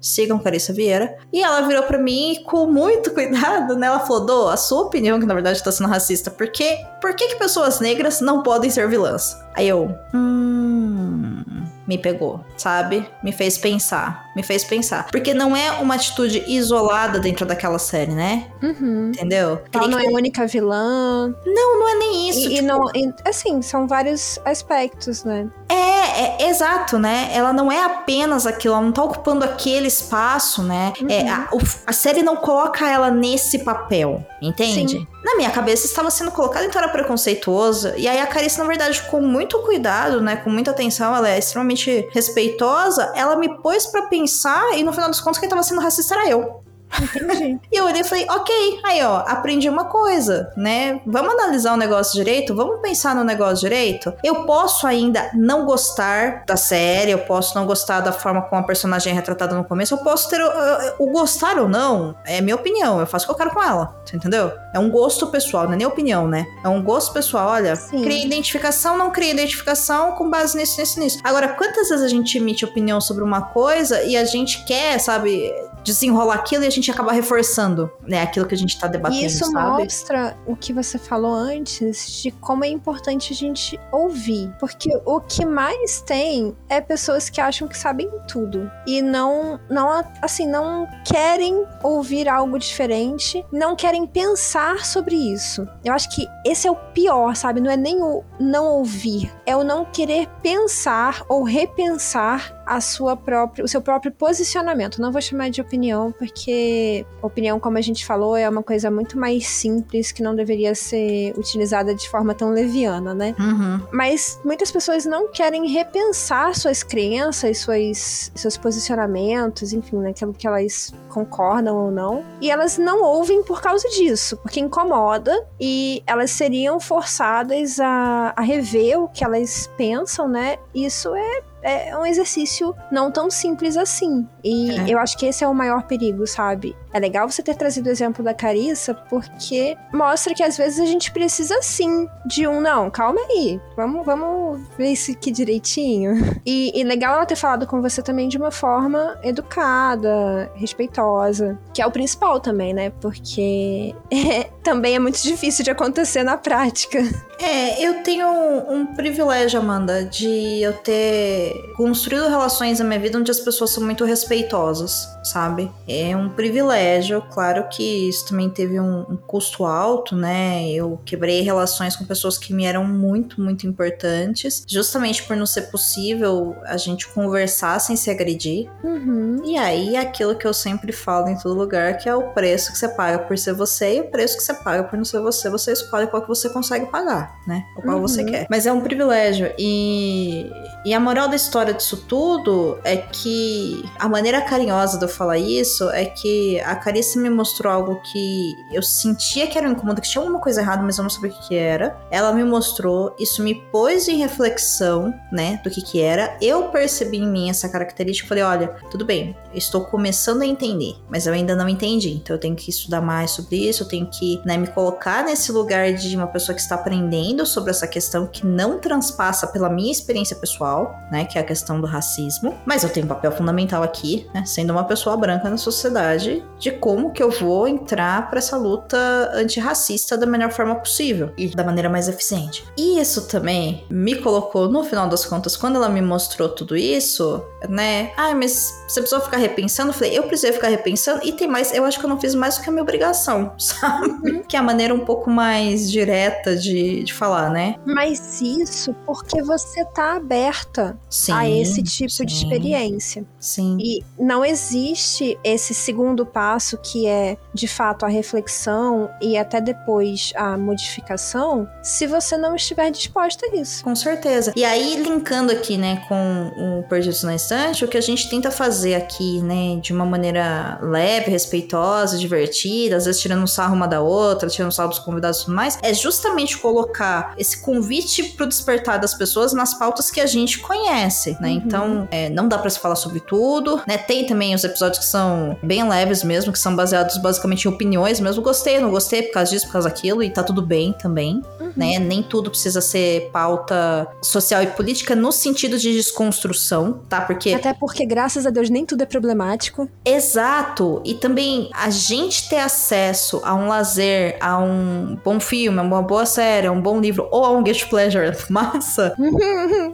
Sigam Carissa Vieira. E ela virou para mim com muito *laughs* cuidado, né? Ela falou: Dô, a sua opinião, que na verdade tá sendo racista, por quê? Por que, que pessoas negras não podem ser vilãs? Aí eu. Hum me pegou, sabe? Me fez pensar, me fez pensar. Porque não é uma atitude isolada dentro daquela série, né? Uhum. Entendeu? Ela não Queria é a única vilã. que- Não, não é nem isso. E, e tipo, não, e, assim, são vários aspectos, né? É, é, exato, né? Ela não é apenas aquilo, ela não tá ocupando aquele espaço, né? É, a, o- a série não coloca ela nesse papel, entende? Sim. Na minha cabeça estava sendo colocada, então era preconceituosa. E aí a Carissa, na verdade, com muito cuidado, né? Com muita atenção, ela é extremamente respeitosa. Ela me pôs pra pensar e no final dos contos quem tava sendo racista era eu. Entendi. E eu olhei e falei, ok, aí ó, aprendi uma coisa, né? Vamos analisar o negócio direito, vamos pensar no negócio direito. Eu posso ainda não gostar da série, eu posso não gostar da forma como a personagem é retratada no começo, eu posso ter o, o gostar ou não, é minha opinião, eu faço o que eu quero com ela, entendeu? É um gosto pessoal, não é nem opinião, né? É um gosto pessoal, olha, Sim. cria identificação, não cria identificação com base nisso, nisso, nisso. Agora, quantas vezes a gente emite opinião sobre uma coisa e a gente quer, sabe, desenrolar aquilo e a gente acaba reforçando, né, aquilo que a gente tá debatendo, E isso sabe? mostra o que você falou antes de como é importante a gente ouvir. Porque o que mais tem é pessoas que acham que sabem tudo. E não, não assim, não querem ouvir algo diferente, não querem pensar sobre isso. Eu acho que esse é o pior, sabe? Não é nem o não ouvir, é o não querer pensar ou repensar a sua própria, o seu próprio posicionamento. Não vou chamar de opinião, porque opinião, como a gente falou, é uma coisa muito mais simples que não deveria ser utilizada de forma tão leviana, né? Uhum. Mas muitas pessoas não querem repensar suas crenças, suas, seus posicionamentos, enfim, naquilo que elas concordam ou não. E elas não ouvem por causa disso, porque incomoda e elas seriam forçadas a, a rever o que elas pensam, né? Isso é é um exercício não tão simples assim. E É. eu acho que esse é o maior perigo, sabe? É legal você ter trazido o exemplo da Carissa, porque mostra que às vezes a gente precisa sim de um, não, calma aí, vamos, vamos ver isso aqui direitinho. E, e legal ela ter falado com você também de uma forma educada, respeitosa, que é o principal também, né? Porque *laughs* também é muito difícil de acontecer na prática. É, eu tenho um, um privilégio, Amanda, de eu ter construído relações na minha vida onde as pessoas são muito respeitosas, sabe? É um privilégio, claro que isso também teve um, um custo alto, né? Eu quebrei relações com pessoas que me eram muito, muito importantes, justamente por não ser possível a gente conversar sem se agredir. Uhum. E aí, aquilo que eu sempre falo em todo lugar, que é o preço que você paga por ser você e o preço que você paga por não ser você, você escolhe qual que você consegue pagar, né? O qual Uhum. você quer. Mas é um privilégio. E, e a moral da história disso tudo é que a maneira carinhosa de eu falar isso é que a Carissa me mostrou algo que eu sentia que era um incômodo, que tinha alguma coisa errada, mas eu não sabia o que, que era. Ela me mostrou, isso me pôs em reflexão, né, do que que era. Eu percebi em mim essa característica e falei, olha, tudo bem, estou começando a entender, mas eu ainda não entendi. Então eu tenho que estudar mais sobre isso, eu tenho que, né, me colocar nesse lugar de uma pessoa que está aprendendo sobre essa questão que não transpassa pela minha experiência pessoal, né, que é a questão do racismo. Mas eu tenho um papel fundamental aqui, né, sendo uma pessoa branca na sociedade, de como que eu vou entrar para essa luta antirracista da melhor forma possível e da maneira mais eficiente. E isso também me colocou, no final das contas, quando ela me mostrou tudo isso, né? Ai, mas você precisou ficar repensando? Eu falei, eu precisei ficar repensando e tem mais, eu acho que eu não fiz mais do que a minha obrigação, *laughs* sabe? Que é a maneira um pouco mais direta de, de falar, né? Mas isso porque você tá aberta. Sim, a esse tipo de sim. experiência. Sim. E não existe esse segundo passo que é, de fato, a reflexão e até depois a modificação, se você não estiver disposta a isso. Com certeza. E aí, linkando aqui, né, com o Perdidos na Estante, o que a gente tenta fazer aqui, né, de uma maneira leve, respeitosa, divertida, às vezes tirando um sarro uma da outra, tirando um sarro dos convidados e tudo mais, é justamente colocar esse convite pro despertar das pessoas nas pautas que a gente conhece, né? Então, é, não dá pra se falar sobre tudo, né? Tem também os episódios que são bem leves mesmo, que são baseados basicamente em opiniões mesmo. Gostei, não gostei por causa disso, por causa daquilo, e tá tudo bem também, né? Nem tudo precisa ser pauta social e política no sentido de desconstrução, tá? Porque Até porque, graças a Deus, nem tudo é problemático. Exato. E também a gente ter acesso a um lazer, a um bom filme, a uma boa série, a um bom livro ou a um guilty pleasure *laughs* massa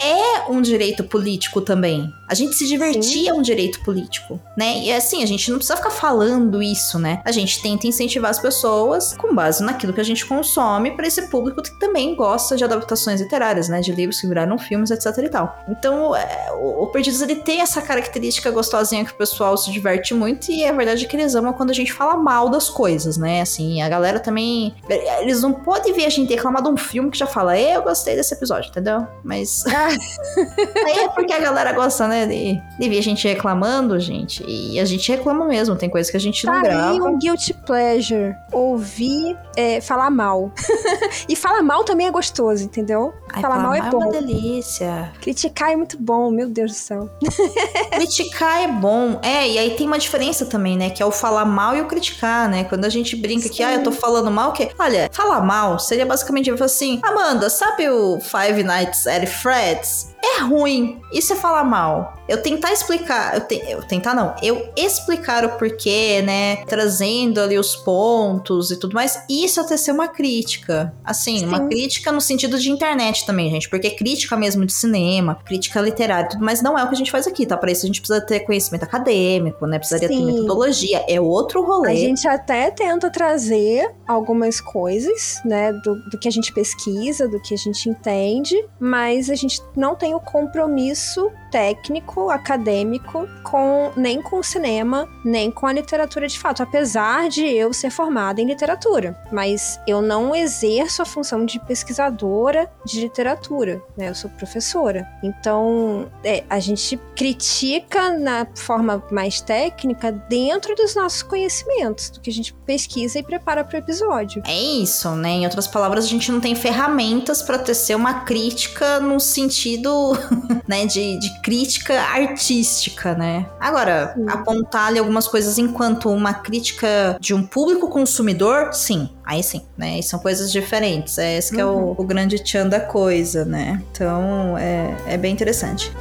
é um direito político também. A gente se divertir é um direito político, né? E assim, a gente não precisa ficar falando isso, né? A gente tenta incentivar as pessoas com base naquilo que a gente consome para esse público que também gosta de adaptações literárias, né? De livros que viraram filmes, etc e tal. Então, é, o, o Perdidos, ele tem essa característica gostosinha que o pessoal se diverte muito e é verdade que eles amam quando a gente fala mal das coisas, né? Assim, a galera também... Eles não podem ver a gente reclamar de um filme que já fala, eu gostei desse episódio, entendeu? Mas... Aí *laughs* é porque a galera gosta, né, de, de ver a gente reclamando, gente. E a gente reclama mesmo, tem coisas que a gente não grava. um guilty pleasure. Ouvir é, falar mal. *laughs* e falar mal também é gostoso, entendeu? Ai, falar mal é uma bom. delícia. Criticar é muito bom, meu Deus do céu. *laughs* criticar é bom. É, e aí tem uma diferença também, né? Que é o falar mal e o criticar, né? Quando a gente brinca que, ah, eu tô falando mal, que. Olha, falar mal seria basicamente assim: Amanda, sabe o Five Nights at Fred's? É ruim. Isso é falar mal. Eu tentar explicar, eu, te- eu tentar não, eu explicar o porquê, né? Trazendo ali os pontos e tudo mais. Isso até ser uma crítica. Assim, uma Sim. crítica no sentido de internet também, gente. Porque crítica mesmo de cinema, crítica literária e tudo mais, não é o que a gente faz aqui, tá? Pra isso a gente precisa ter conhecimento acadêmico, né? Precisaria ter Sim. metodologia. É outro rolê. A gente até tenta trazer algumas coisas, né, do, do que a gente pesquisa, do que a gente entende, mas a gente não tem o compromisso técnico, acadêmico, com nem com o cinema, nem com a literatura de fato. Apesar de eu ser formada em literatura, mas eu não exerço a função de pesquisadora de literatura, né? Eu sou professora. Então, é, a gente critica na forma mais técnica dentro dos nossos conhecimentos, do que a gente pesquisa e prepara para o episódio. É isso, né? Em outras palavras, a gente não tem ferramentas pra tecer uma crítica no sentido, *laughs* né, de, de crítica artística, né? Agora, apontar ali algumas coisas enquanto uma crítica de um público consumidor, sim. Aí sim, né? E são coisas diferentes. É esse que é o, o grande tchan da coisa, né? Então, é, é bem interessante.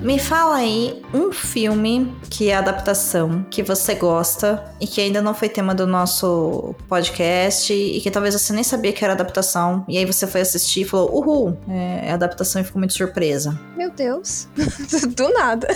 Me fala aí um filme que é adaptação, que você gosta e que ainda não foi tema do nosso podcast e que talvez você nem sabia que era adaptação. E aí você foi assistir e falou, uhul, é, é adaptação e ficou muito surpresa. Meu Deus. *laughs* Do nada.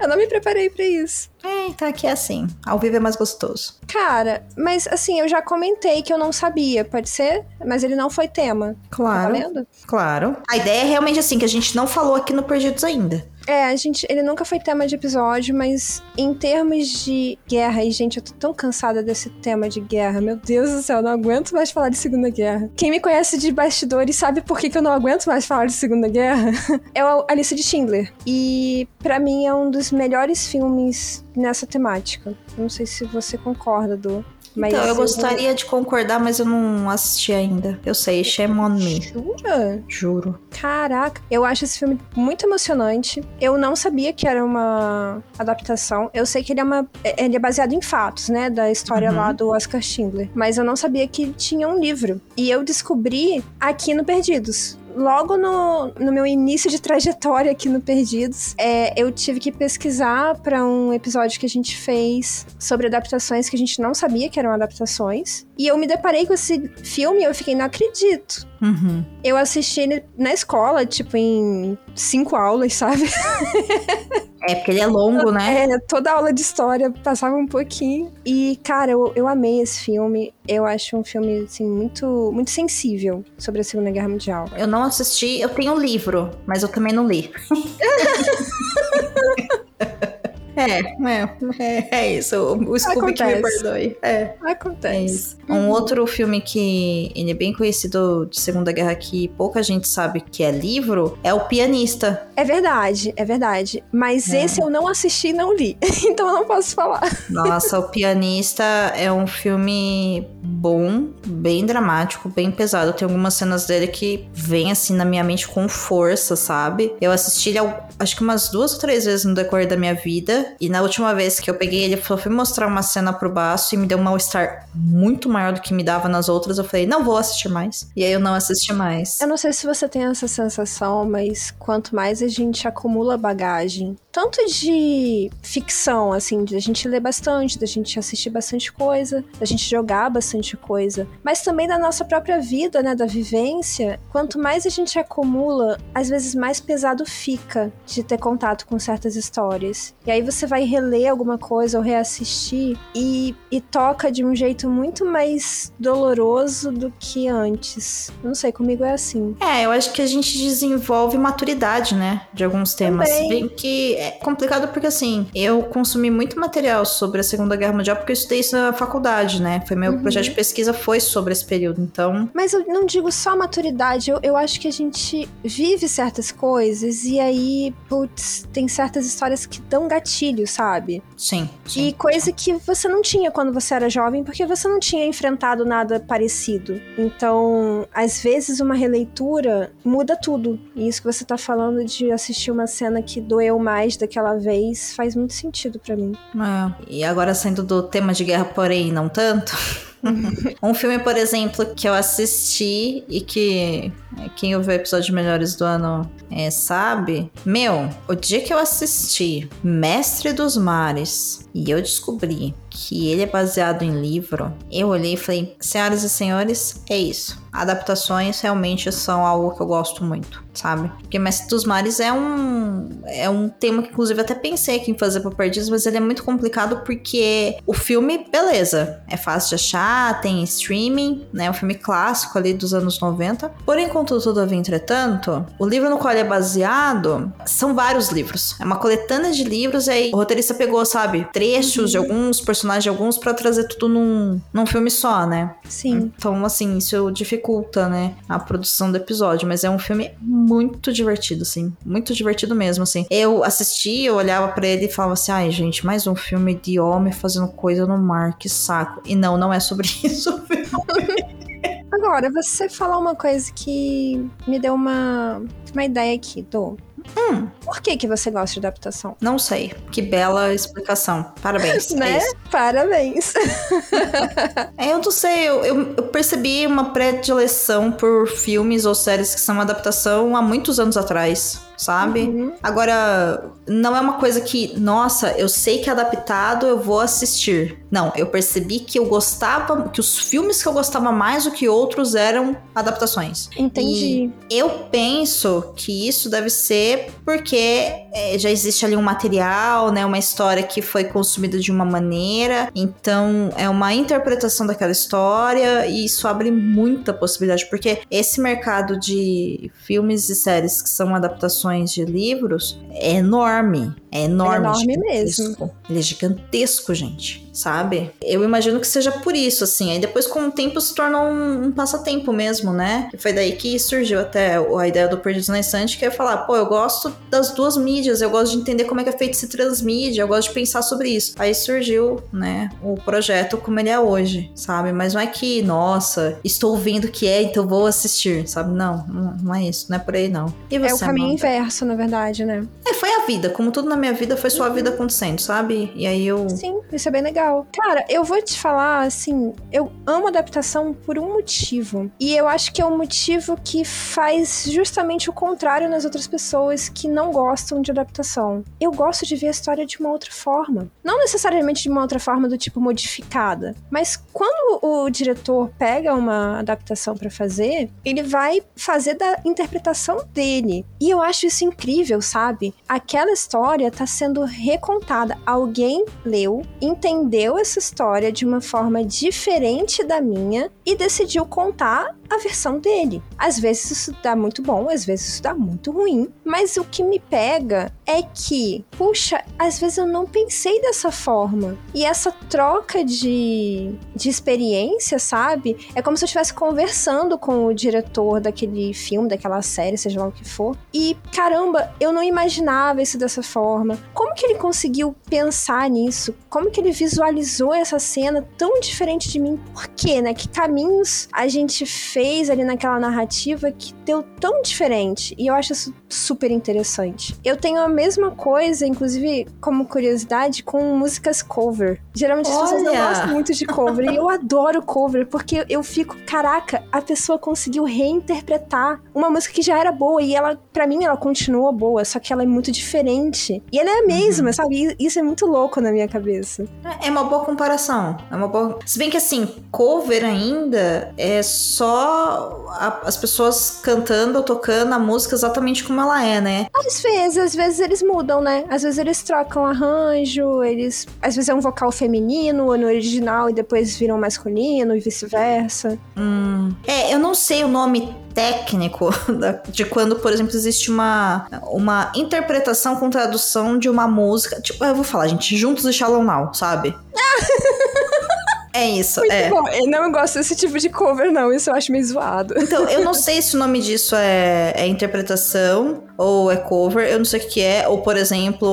Eu não me preparei pra isso. Eita, que é assim. Ao vivo é mais gostoso. Cara, mas assim, eu já comentei que eu não sabia, pode ser? Mas ele não foi tema. Tá Claro, valendo? claro. A ideia é realmente assim, que a gente não falou aqui no Perdidos ainda. É, a gente, ele nunca foi tema de episódio, mas em termos de guerra, e gente, eu tô tão cansada desse tema de guerra. Meu Deus do céu, eu não aguento mais falar de Segunda Guerra. Quem me conhece de bastidores sabe por que, que eu não aguento mais falar de Segunda Guerra. *laughs* é o Alice de Schindler. E pra mim é um dos melhores filmes nessa temática. Não sei se você concorda, Du. Mas então, eu gostaria de concordar, mas eu não assisti ainda. Eu sei, shame on me. Jura? Juro. Caraca, eu acho esse filme muito emocionante. Eu não sabia que era uma adaptação. Eu sei que ele é uma. Ele é baseado em fatos, né? Da história Uhum. lá do Oscar Schindler. Mas eu não sabia que tinha um livro. E eu descobri aqui no Perdidos. Logo no, no meu início de trajetória aqui no Perdidos, é, eu tive que pesquisar para um episódio que a gente fez sobre adaptações que a gente não sabia que eram adaptações. E eu me deparei com esse filme e eu fiquei, não acredito. Uhum. Eu assisti ele na escola, tipo, em cinco aulas, sabe? *laughs* É, porque ele é longo, né? É, toda aula de história passava um pouquinho. E, cara, eu, eu amei esse filme. Eu acho um filme, assim, muito, muito sensível sobre a Segunda Guerra Mundial. Eu não assisti, eu tenho o livro, mas eu também não li. *laughs* é, é, é, é isso. O Scooby que me perdoe. É. É Acontece. isso. Um outro filme que ele é bem conhecido de Segunda Guerra que pouca gente sabe que é livro é O Pianista. É verdade, é verdade. Mas É. esse eu não assisti e não li. *laughs* então eu não posso falar. Nossa, O Pianista é um filme bom, bem dramático, bem pesado. Tem algumas cenas dele que vêm assim na minha mente com força, sabe? Eu assisti ele acho que umas duas ou três vezes no decorrer da minha vida. E na última vez que eu peguei ele, só fui mostrar uma cena pro baço e me deu um mal-estar muito maior do que me dava nas outras. Eu falei, não vou assistir mais. E aí eu não assisti mais. Eu não sei se você tem essa sensação, mas quanto mais a gente acumula bagagem, tanto de ficção, assim, de a gente ler bastante, da gente assistir bastante coisa, da gente jogar bastante coisa, mas também da nossa própria vida, né, da vivência, quanto mais a gente acumula, às vezes mais pesado fica de ter contato com certas histórias. E aí você vai reler alguma coisa ou reassistir e, e toca de um jeito muito mais doloroso do que antes. Não sei, comigo é assim. É, eu acho que a gente desenvolve maturidade, né? De alguns temas. Também. Bem que é complicado porque, assim, eu consumi muito material sobre a Segunda Guerra Mundial porque eu estudei isso na faculdade, né? Foi meu Uhum. projeto de pesquisa foi sobre esse período. Então, Mas eu não digo só maturidade, eu, eu acho que a gente vive certas coisas e aí, putz, tem certas histórias que dão gatilho, sabe? sim. sim. E coisa que você não tinha quando você era jovem, porque você não tinha enfrentado nada parecido. Então, às vezes, uma releitura muda tudo. E isso que você tá falando de assistir uma cena que doeu mais daquela vez faz muito sentido pra mim. É. E agora saindo do tema de guerra, porém não tanto. *laughs* um filme, por exemplo, que eu assisti e que é, quem ouviu o episódio melhores do ano é, sabe. Meu, o dia que eu assisti Mestre dos Mares e eu descobri que ele é baseado em livro, eu olhei e falei: senhoras e senhores, é isso. Adaptações realmente são algo que eu gosto muito, sabe? Porque Mestre dos Mares é um é um tema que inclusive até pensei aqui em fazer para Perdidos, mas ele é muito complicado porque o filme, beleza, é fácil de achar, tem streaming, né? Um filme clássico ali dos anos 90. Porém, contudo, todavia, entretanto, o livro no qual ele é baseado são vários livros. É uma coletânea de livros e aí o roteirista pegou, sabe, trechos de alguns, personagens de alguns para trazer tudo num, num filme só, né? Sim. Então, assim, isso dificulta, né, a produção do episódio. Mas é um filme muito divertido, assim. Muito divertido mesmo, assim. Eu assisti, eu olhava pra ele e falava assim, ai, gente, mais um filme de homem fazendo coisa no mar, que saco. E não, não é sobre *laughs* isso. Agora, você falar uma coisa que me deu uma, uma ideia aqui, Dô. Hum. Por que, que você gosta de adaptação? Não sei. Que bela explicação. Parabéns. *laughs* é né? isso. Parabéns. É, eu não sei, eu, eu- eu percebi uma predileção por filmes ou séries que são uma adaptação há muitos anos atrás, sabe? Uhum. Agora, não é uma coisa que, nossa, eu sei que é adaptado, eu vou assistir. Não, eu percebi que eu gostava, que os filmes que eu gostava mais do que outros eram adaptações. Entendi. E eu penso que isso deve ser porque é, já existe ali um material, né, uma história que foi consumida de uma maneira, então é uma interpretação daquela história e isso abre muita possibilidade, porque esse mercado de filmes e séries que são adaptações de livros é enorme, é enorme, enorme gigantesco. mesmo. Ele é gigantesco, gente. Sabe? Eu imagino que seja por isso, assim. Aí depois, com o tempo, se tornou um, um passatempo mesmo, né? E foi daí que surgiu até a ideia do Perdidos na Estante, que é falar, pô, eu gosto das duas mídias, eu gosto de entender como é que é feito esse transmídia, eu gosto de pensar sobre isso. Aí surgiu, né, o projeto como ele é hoje, sabe? Mas não é que, nossa, estou vendo que é, então vou assistir, sabe? Não, não, é isso, não é por aí não. E você, É o caminho Amanda? inverso, na verdade, né? É, foi a vida, como tudo na minha vida, foi só a vida acontecendo, sabe? E aí eu... Sim, isso é bem legal. Cara, eu vou te falar, assim, eu amo adaptação por um motivo. E eu acho que é um motivo que faz justamente o contrário nas outras pessoas que não gostam de adaptação. Eu gosto de ver a história de uma outra forma. Não necessariamente de uma outra forma do tipo modificada, mas quando o diretor pega uma adaptação pra fazer, ele vai fazer da interpretação dele. E eu acho isso incrível, sabe? Aquela história tá sendo recontada. Alguém leu, entendeu essa história de uma forma diferente da minha e decidiu contar a versão dele. Às vezes isso dá muito bom, às vezes isso dá muito ruim, mas o que me pega é que, puxa, às vezes eu não pensei dessa forma. E essa troca de, de experiência, sabe? É como se eu estivesse conversando com o diretor daquele filme, daquela série, seja lá o que for. E caramba, eu não imaginava isso dessa forma. Como que ele conseguiu pensar nisso? Como que ele visualizou essa cena tão diferente de mim? Por quê, né? Que caminhos a gente fez ali naquela narrativa que deu tão diferente? E eu acho isso super interessante. Eu tenho a mesma coisa, inclusive, como curiosidade, com músicas cover. Geralmente as pessoas não Olha! gostam muito de cover. e eu adoro cover, porque eu fico, caraca, a pessoa conseguiu reinterpretar uma música que já era boa. E ela, pra mim, ela continua boa, só que ela é muito diferente. E ela é a mesma, sabe? E Isso é muito louco na minha cabeça. É uma boa comparação. É uma boa. Se bem que assim, cover ainda é só a- as pessoas cantando ou tocando a música exatamente como ela é, né? Às vezes, às vezes eles mudam, né? Às vezes eles trocam arranjo, eles. Às vezes é um vocal feminino no original e depois viram masculino e vice-versa. Hum. É, eu não sei o nome técnico *laughs* de quando, por exemplo, existe uma, uma interpretação com tradução de uma música. Tipo, eu vou falar, gente, juntos e Shallow Now, sabe? *laughs* É isso, Muito é. bom. Eu não gosto desse tipo de cover, não. Isso eu acho meio zoado. Então, eu não *laughs* sei se o nome disso é, é interpretação ou é cover, eu não sei o que é. Ou, por exemplo,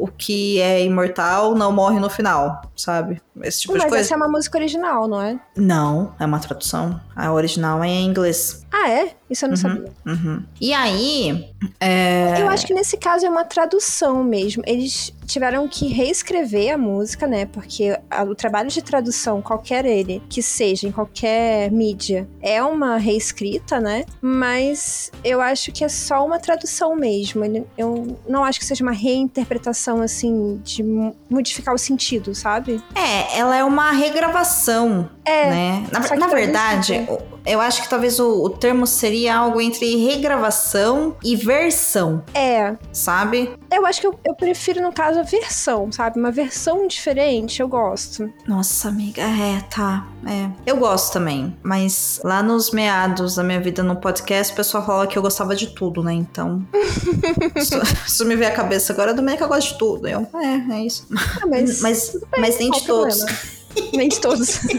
o que é imortal não morre no final, sabe? Esse tipo de Mas coisa. essa é uma música original, não é? Não, é uma tradução. A original é em inglês. Ah, é? Isso eu não Uhum. sabia. Uhum. E aí. É... Eu acho que nesse caso é uma tradução mesmo. Eles tiveram que reescrever a música, né? Porque a- o trabalho de tradução, qualquer ele, que seja em qualquer mídia, é uma reescrita, né? Mas eu acho que é só uma tradução mesmo. Ele- Eu não acho que seja uma reinterpretação, assim, de mo- modificar o sentido, sabe? É, ela é uma regravação, É. né? Na, na verdade, o- eu acho que talvez o, o termo seria algo entre regravação e versão, É. sabe? Eu acho que eu, eu prefiro, no caso, a versão, sabe? Uma versão diferente, eu gosto. Nossa, amiga, é, tá. É. Eu gosto também, mas lá nos meados da minha vida no podcast, o pessoal falava que eu gostava de tudo, né? Então. *laughs* isso, isso me veio à cabeça agora, Domênica gosta de tudo. Eu, é, é isso. Ah, mas. Mas, bem, mas nem de todos. problema? Nem de todos. *laughs*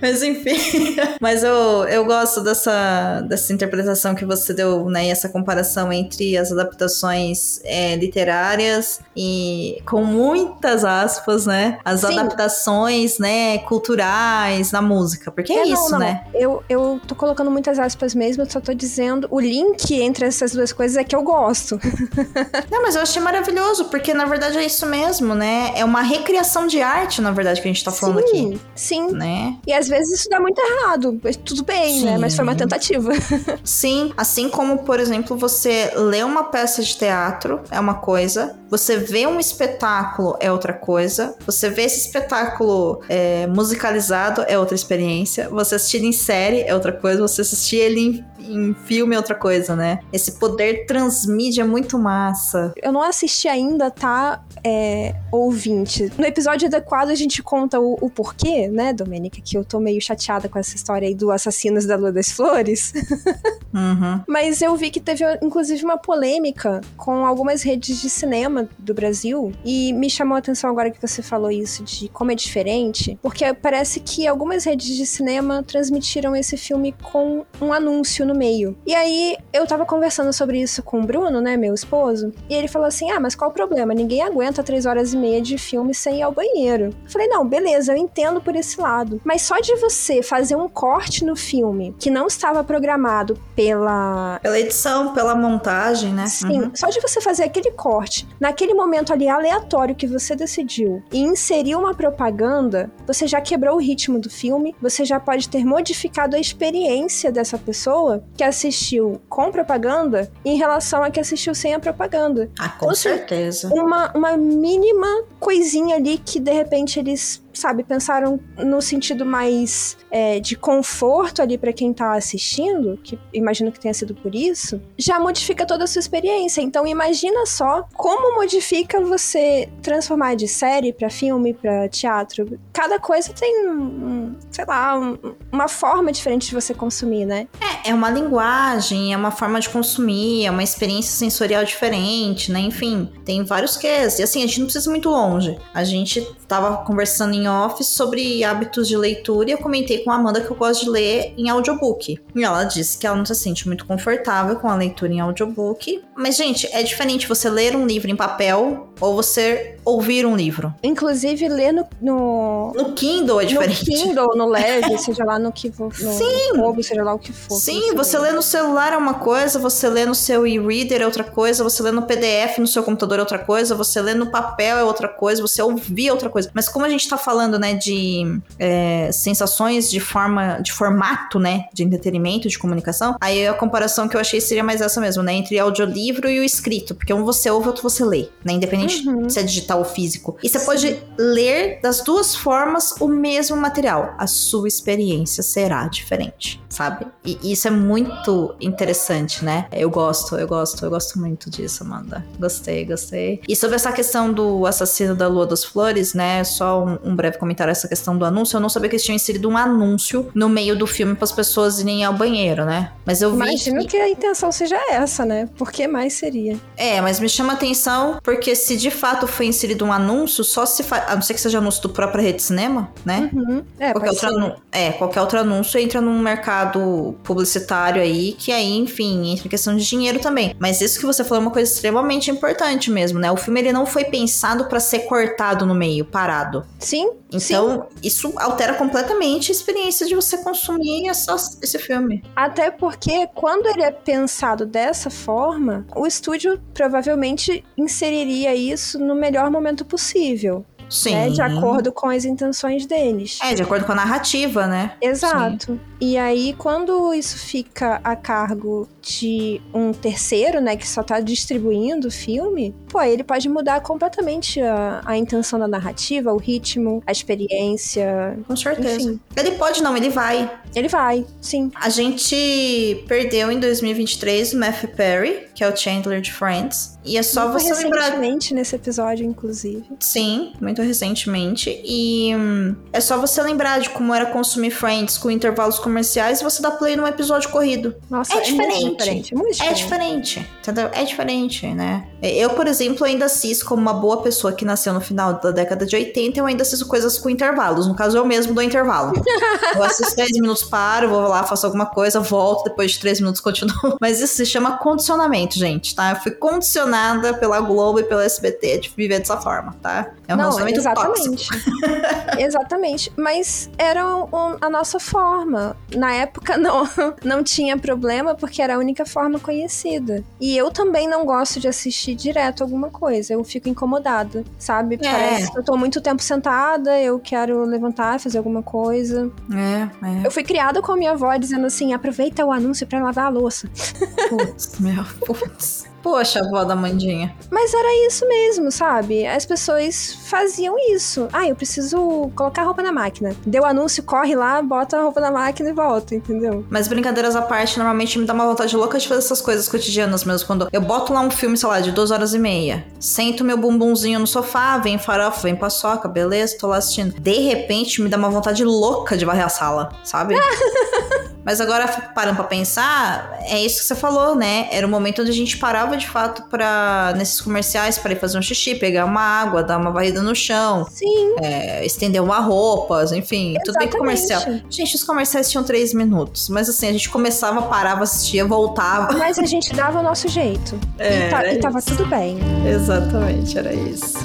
Mas enfim, *laughs* mas eu, eu gosto dessa, dessa interpretação que você deu, né? E essa comparação entre as adaptações é, literárias e com muitas aspas, né? As Sim. adaptações, né, culturais na música. Porque é, não, isso, não. né? Eu, eu tô colocando muitas aspas mesmo, eu só tô dizendo. O link entre essas duas coisas é que eu gosto. *laughs* Não, mas eu achei maravilhoso, porque na verdade é isso mesmo, né? É uma recriação de arte, na verdade, que a gente tá falando sim, aqui. sim. Né? E às vezes isso dá muito errado. Tudo bem, né? Mas foi uma Sim. tentativa. *laughs* Sim, assim como, por exemplo, você lê uma peça de teatro é uma coisa, você vê um espetáculo é outra coisa, você vê esse espetáculo é, musicalizado é outra experiência, você assistir em série é outra coisa, você assistir ele em, em filme é outra coisa, né? Esse poder transmídia é muito massa. Eu não assisti ainda, tá? É, ouvinte. No episódio adequado a gente conta o, o porquê, né, Domênica? Que eu tô meio chateada com essa história aí do Assassinos da Lua das Flores. *laughs* Uhum. Mas eu vi que teve, inclusive, uma polêmica com algumas redes de cinema do Brasil. E me chamou a atenção agora que você falou isso, de como é diferente. Porque parece que algumas redes de cinema transmitiram esse filme com um anúncio no meio. E aí eu tava conversando sobre isso com o Bruno, né, meu esposo. E ele falou assim: Ah, mas qual o problema? Ninguém aguenta três horas e meia de filme sem ir ao banheiro. Eu falei: Não, beleza, eu entendo por esse lado. Mas só de você fazer um corte no filme que não estava programado pela Pela edição, pela montagem, né? Sim, Uhum. só de você fazer aquele corte, naquele momento ali aleatório que você decidiu, e inserir uma propaganda, você já quebrou o ritmo do filme, você já pode ter modificado a experiência dessa pessoa que assistiu com propaganda em relação a que assistiu sem a propaganda. Ah, com Ou seja, certeza. Uma, uma mínima coisinha ali que de repente eles, sabe, pensaram no sentido mais é, de conforto ali pra quem tá assistindo, que imagino que tenha sido por isso, já modifica toda a sua experiência. Então imagina só como modifica você transformar de série pra filme, pra teatro. Cada coisa tem, sei lá, um- uma forma diferente de você consumir, né? É, é uma linguagem, é uma forma de consumir, é uma experiência sensorial diferente, né? Enfim, tem vários quês. E assim, a gente não precisa ir muito longe. A gente tava conversando em off sobre hábitos de leitura e eu comentei com a Amanda que eu gosto de ler em audiobook. E ela disse que ela não se sente muito confortável com a leitura em audiobook. Mas, gente, é diferente você ler um livro em papel ou você ouvir um livro. Inclusive, ler no, no, No Kindle é no diferente. Kindle, no *laughs* Leve, seja lá no que for. No Sim. Seja lá o que for. Sim, você lê no celular é uma coisa, você lê no seu e-reader é outra coisa, você lê no PDF no seu computador é outra coisa, você lê no papel é outra coisa, você ouvir é outra coisa. Mas como a gente tá falando, né, de é, sensações de forma, de formato, né, de entretenimento, de comunicação, aí a comparação que eu achei seria mais essa mesmo, né, entre audiolivro e o escrito, porque um você ouve, outro você lê, né, independente Uhum. se é digital ou físico. E você pode ler das duas formas o mesmo material, a sua experiência será diferente, sabe? E isso é muito interessante, né? Eu gosto, eu gosto, eu gosto muito disso, Amanda. Gostei, gostei. E sobre essa questão do assassino da Lua das Flores, né? Só um, um breve comentário essa questão do anúncio. Eu não sabia que eles tinham inserido um anúncio no meio do filme para as pessoas irem ao banheiro, né? Mas eu vi Imagino que... que a intenção seja essa, né? Por que mais seria? É, mas me chama atenção porque se de fato foi inserido um anúncio, só se faz. A não ser que seja anúncio do próprio rede de cinema, né? Uhum. É, Qualquer outro, é, qualquer outro anúncio entra num mercado publicitário aí, que aí, enfim, entra em questão de dinheiro também. Mas isso que você falou é uma coisa extremamente importante mesmo, né? O filme ele não foi pensado pra ser cortado no meio, parado. Sim, Então, isso altera completamente a experiência de você consumir essa- esse filme. Até porque quando ele é pensado dessa forma, o estúdio provavelmente inseriria isso no melhor momento possível, Sim. né? De acordo com as intenções deles. É, de acordo com a narrativa, né? Exato. E aí, quando isso fica a cargo de um terceiro, né, que só tá distribuindo o filme, pô, ele pode mudar completamente a, a intenção da narrativa, o ritmo, a experiência. Com certeza. Enfim. Ele pode não, ele vai. Ele vai, sim. A gente perdeu em 2023 o Matthew Perry, que é o Chandler de Friends. E é só Muito você lembrar. recentemente nesse episódio, inclusive. Sim, muito recentemente. E hum, é só você lembrar de como era consumir Friends com intervalos comerciais e você dá play num episódio corrido. Nossa, É muito diferente. Diferente. Muito É diferente. diferente, entendeu? É diferente, né? Eu, por exemplo, ainda assisto como uma boa pessoa que nasceu no final da década de 80, eu ainda assisto coisas com intervalos. No caso, eu mesmo dou intervalo. *laughs* eu assisto 3 minutos, paro, vou lá, faço alguma coisa, volto, depois de 3 minutos continuo. *laughs* Mas isso se chama condicionamento, gente, tá? Eu fui condicionada pela Globo e pela SBT de viver dessa forma, tá? É um Não, relacionamento tóxico. exatamente. *laughs* exatamente. Mas era um- a nossa forma. Na época não, não tinha problema porque era única forma conhecida. E eu também não gosto de assistir direto alguma coisa. Eu fico incomodada, sabe? É. Parece que eu tô muito tempo sentada, eu quero levantar, fazer alguma coisa. É, é. Eu fui criada com a minha avó dizendo assim: aproveita o anúncio pra lavar a louça. *laughs* Putz, meu, putz. Poxa, avó da Mandinha. Mas era isso mesmo, sabe? As pessoas faziam isso. Ah, eu preciso colocar a roupa na máquina. Deu anúncio, corre lá, bota a roupa na máquina e volta, entendeu? Mas brincadeiras à parte, normalmente me dá uma vontade louca de fazer essas coisas cotidianas mesmo. Quando eu boto lá um filme, sei lá, de duas horas e meia, sento meu bumbumzinho no sofá, vem farofa, vem paçoca, beleza, tô lá assistindo. De repente, me dá uma vontade louca de varrer a sala, sabe? *laughs* Mas agora, parando pra pensar, é isso que você falou, né? Era o momento onde a gente parava de fato para nesses comerciais para ir fazer um xixi, pegar uma água, dar uma varrida no chão, Sim. é, estender uma roupa, enfim, tudo bem que comercial. Exatamente. Gente, os comerciais tinham três minutos, mas assim, a gente começava, parava, assistia, voltava. Mas a gente dava o nosso jeito. É, e, ta- era e tava tudo bem. Exatamente, era isso.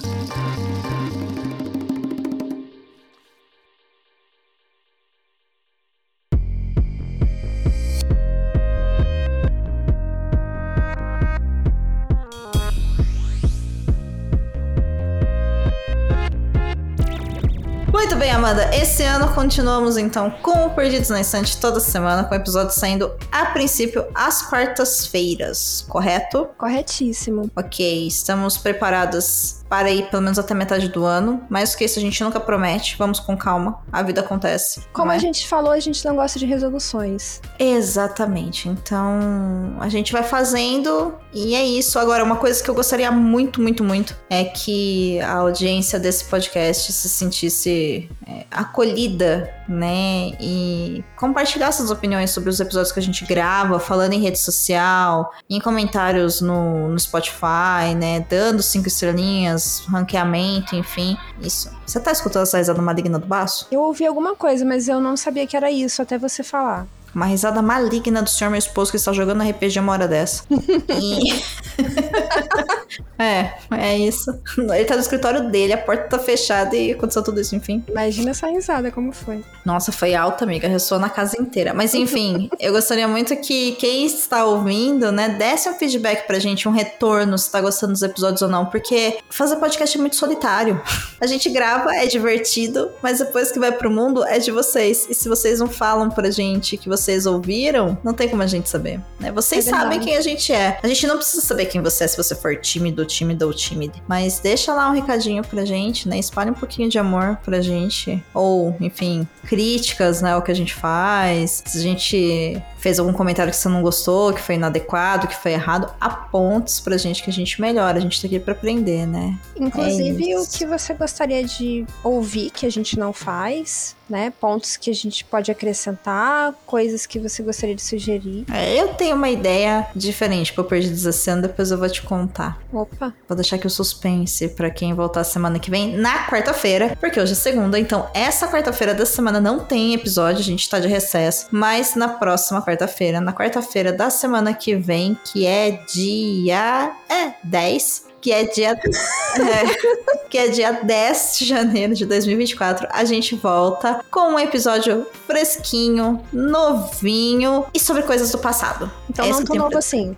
Amanda. Esse ano continuamos então com o Perdidos na Estante toda semana, com o episódio saindo a princípio às quartas-feiras, correto? Corretíssimo. Ok, estamos preparadas para ir pelo menos até metade do ano. Mais do que isso, a gente nunca promete. Vamos com calma. A vida acontece. Como é? a gente falou, a gente não gosta de resoluções. Exatamente. Então, a gente vai fazendo e é isso. Agora, uma coisa que eu gostaria muito, muito, muito é que a audiência desse podcast se sentisse é, acolhida, né? E compartilhasse as opiniões sobre os episódios que a gente grava, falando em rede social, em comentários no, no Spotify, né? Dando cinco estrelinhas, ranqueamento, enfim. Isso. Você tá escutando essa risada maligna do baço? Eu ouvi alguma coisa, mas eu não sabia que era isso até você falar. Uma risada maligna do senhor meu esposo que está jogando RPG uma hora dessa. E- *laughs* é, é isso. Ele tá no escritório dele, a porta tá fechada e aconteceu tudo isso, enfim. Imagina essa risada, como foi. Nossa, foi alta, amiga. Ressoou na casa inteira. Mas enfim, *laughs* eu gostaria muito que quem está ouvindo, né, desse um feedback pra gente, um retorno, se tá gostando dos episódios ou não. Porque fazer podcast é muito solitário. A gente grava, é divertido, mas depois que vai pro mundo é de vocês. E se vocês não falam pra gente que vocês ouviram, não tem como a gente saber. Né? Vocês É sabem quem a gente é. A gente não precisa saber quem você é se você for tímido, tímido ou tímida. Mas deixa lá um recadinho pra gente, né? Espalhe um pouquinho de amor pra gente. Ou, enfim, críticas, né? O que a gente faz. Se a gente fez algum comentário que você não gostou, que foi inadequado, que foi errado, aponte pra gente que a gente melhora. A gente tá aqui pra aprender, né? Inclusive, É o que você gostaria de ouvir que a gente não faz, né? Pontos que a gente pode acrescentar, coisas que você gostaria de sugerir. É, eu tenho uma ideia diferente pra eu perder esse ano, depois eu vou te contar. Opa, Vou deixar aqui o suspense pra quem voltar semana que vem, na quarta-feira, porque hoje é segunda, então essa quarta-feira da semana não tem episódio, a gente tá de recesso, mas na próxima quarta-feira, na quarta-feira da semana que vem, que é dia é 10, que é dia é, que é dia 10 de janeiro de 2024, a gente volta com um episódio fresquinho, novinho e sobre coisas do passado. então não eu tão novo assim.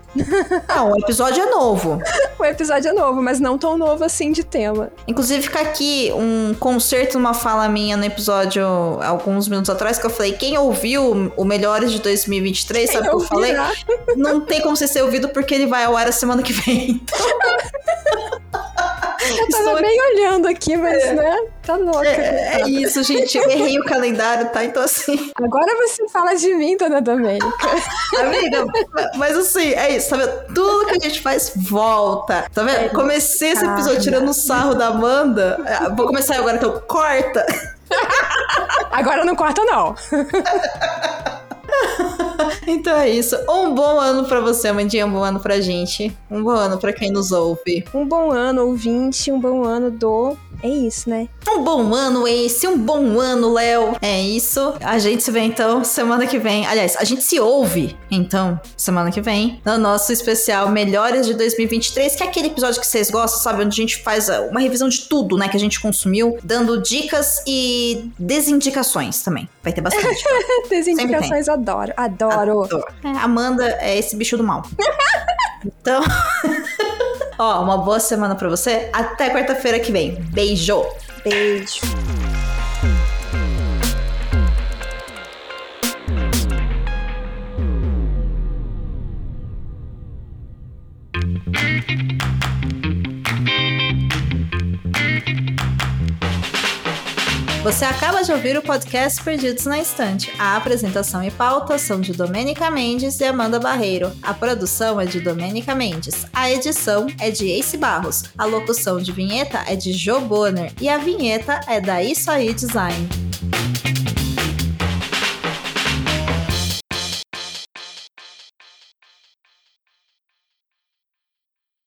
Não, o episódio é novo. *laughs* O episódio é novo, mas não tão novo assim de tema. Inclusive, fica aqui um concerto numa fala minha no episódio alguns minutos atrás, que eu falei: quem ouviu o Melhores de 2023, sabe o que eu falei? ouvirá. Não tem como você ser ouvido porque ele vai ao ar a semana que vem. *laughs* Eu tava Estou- bem olhando aqui, mas, né? Tá louca. É, é isso, gente. Eu errei o calendário, tá? Então, assim, Agora você fala de mim, dona Domênica. amiga, mas assim, é isso, tá vendo? Tudo que a gente faz volta. Tá vendo? Comecei esse episódio tirando o sarro da Amanda. Ah, Vou começar agora, então, corta. Agora não corta, não. *laughs* Então é isso. Um bom ano pra você, Amandinha. Um bom ano pra gente. Um bom ano pra quem nos ouve. Um bom ano, ouvinte, um bom ano do. É isso, né? Um bom ano esse, um bom ano, Léo. É isso. A gente se vê então semana que vem. Aliás, a gente se ouve então semana que vem no nosso especial Melhores de 2023, que é aquele episódio que vocês gostam, sabe? Onde a gente faz uh, uma revisão de tudo, né? Que a gente consumiu, dando dicas e desindicações também. Vai ter bastante. Desindicações, *laughs* adoro. Adoro. Adoro. É, Amanda é esse bicho do mal. *laughs* então. *laughs* Ó, uma boa semana pra você. Até quarta-feira que vem. Beijo! Beijo. Você acaba de ouvir o podcast Perdidos na Estante. A apresentação e pauta são de Domênica Mendes e Amanda Barreiro. A produção é de Domênica Mendes. A edição é de Ace Barros. A locução de vinheta é de Jo Bonner. E a vinheta é da Isso Aí Design.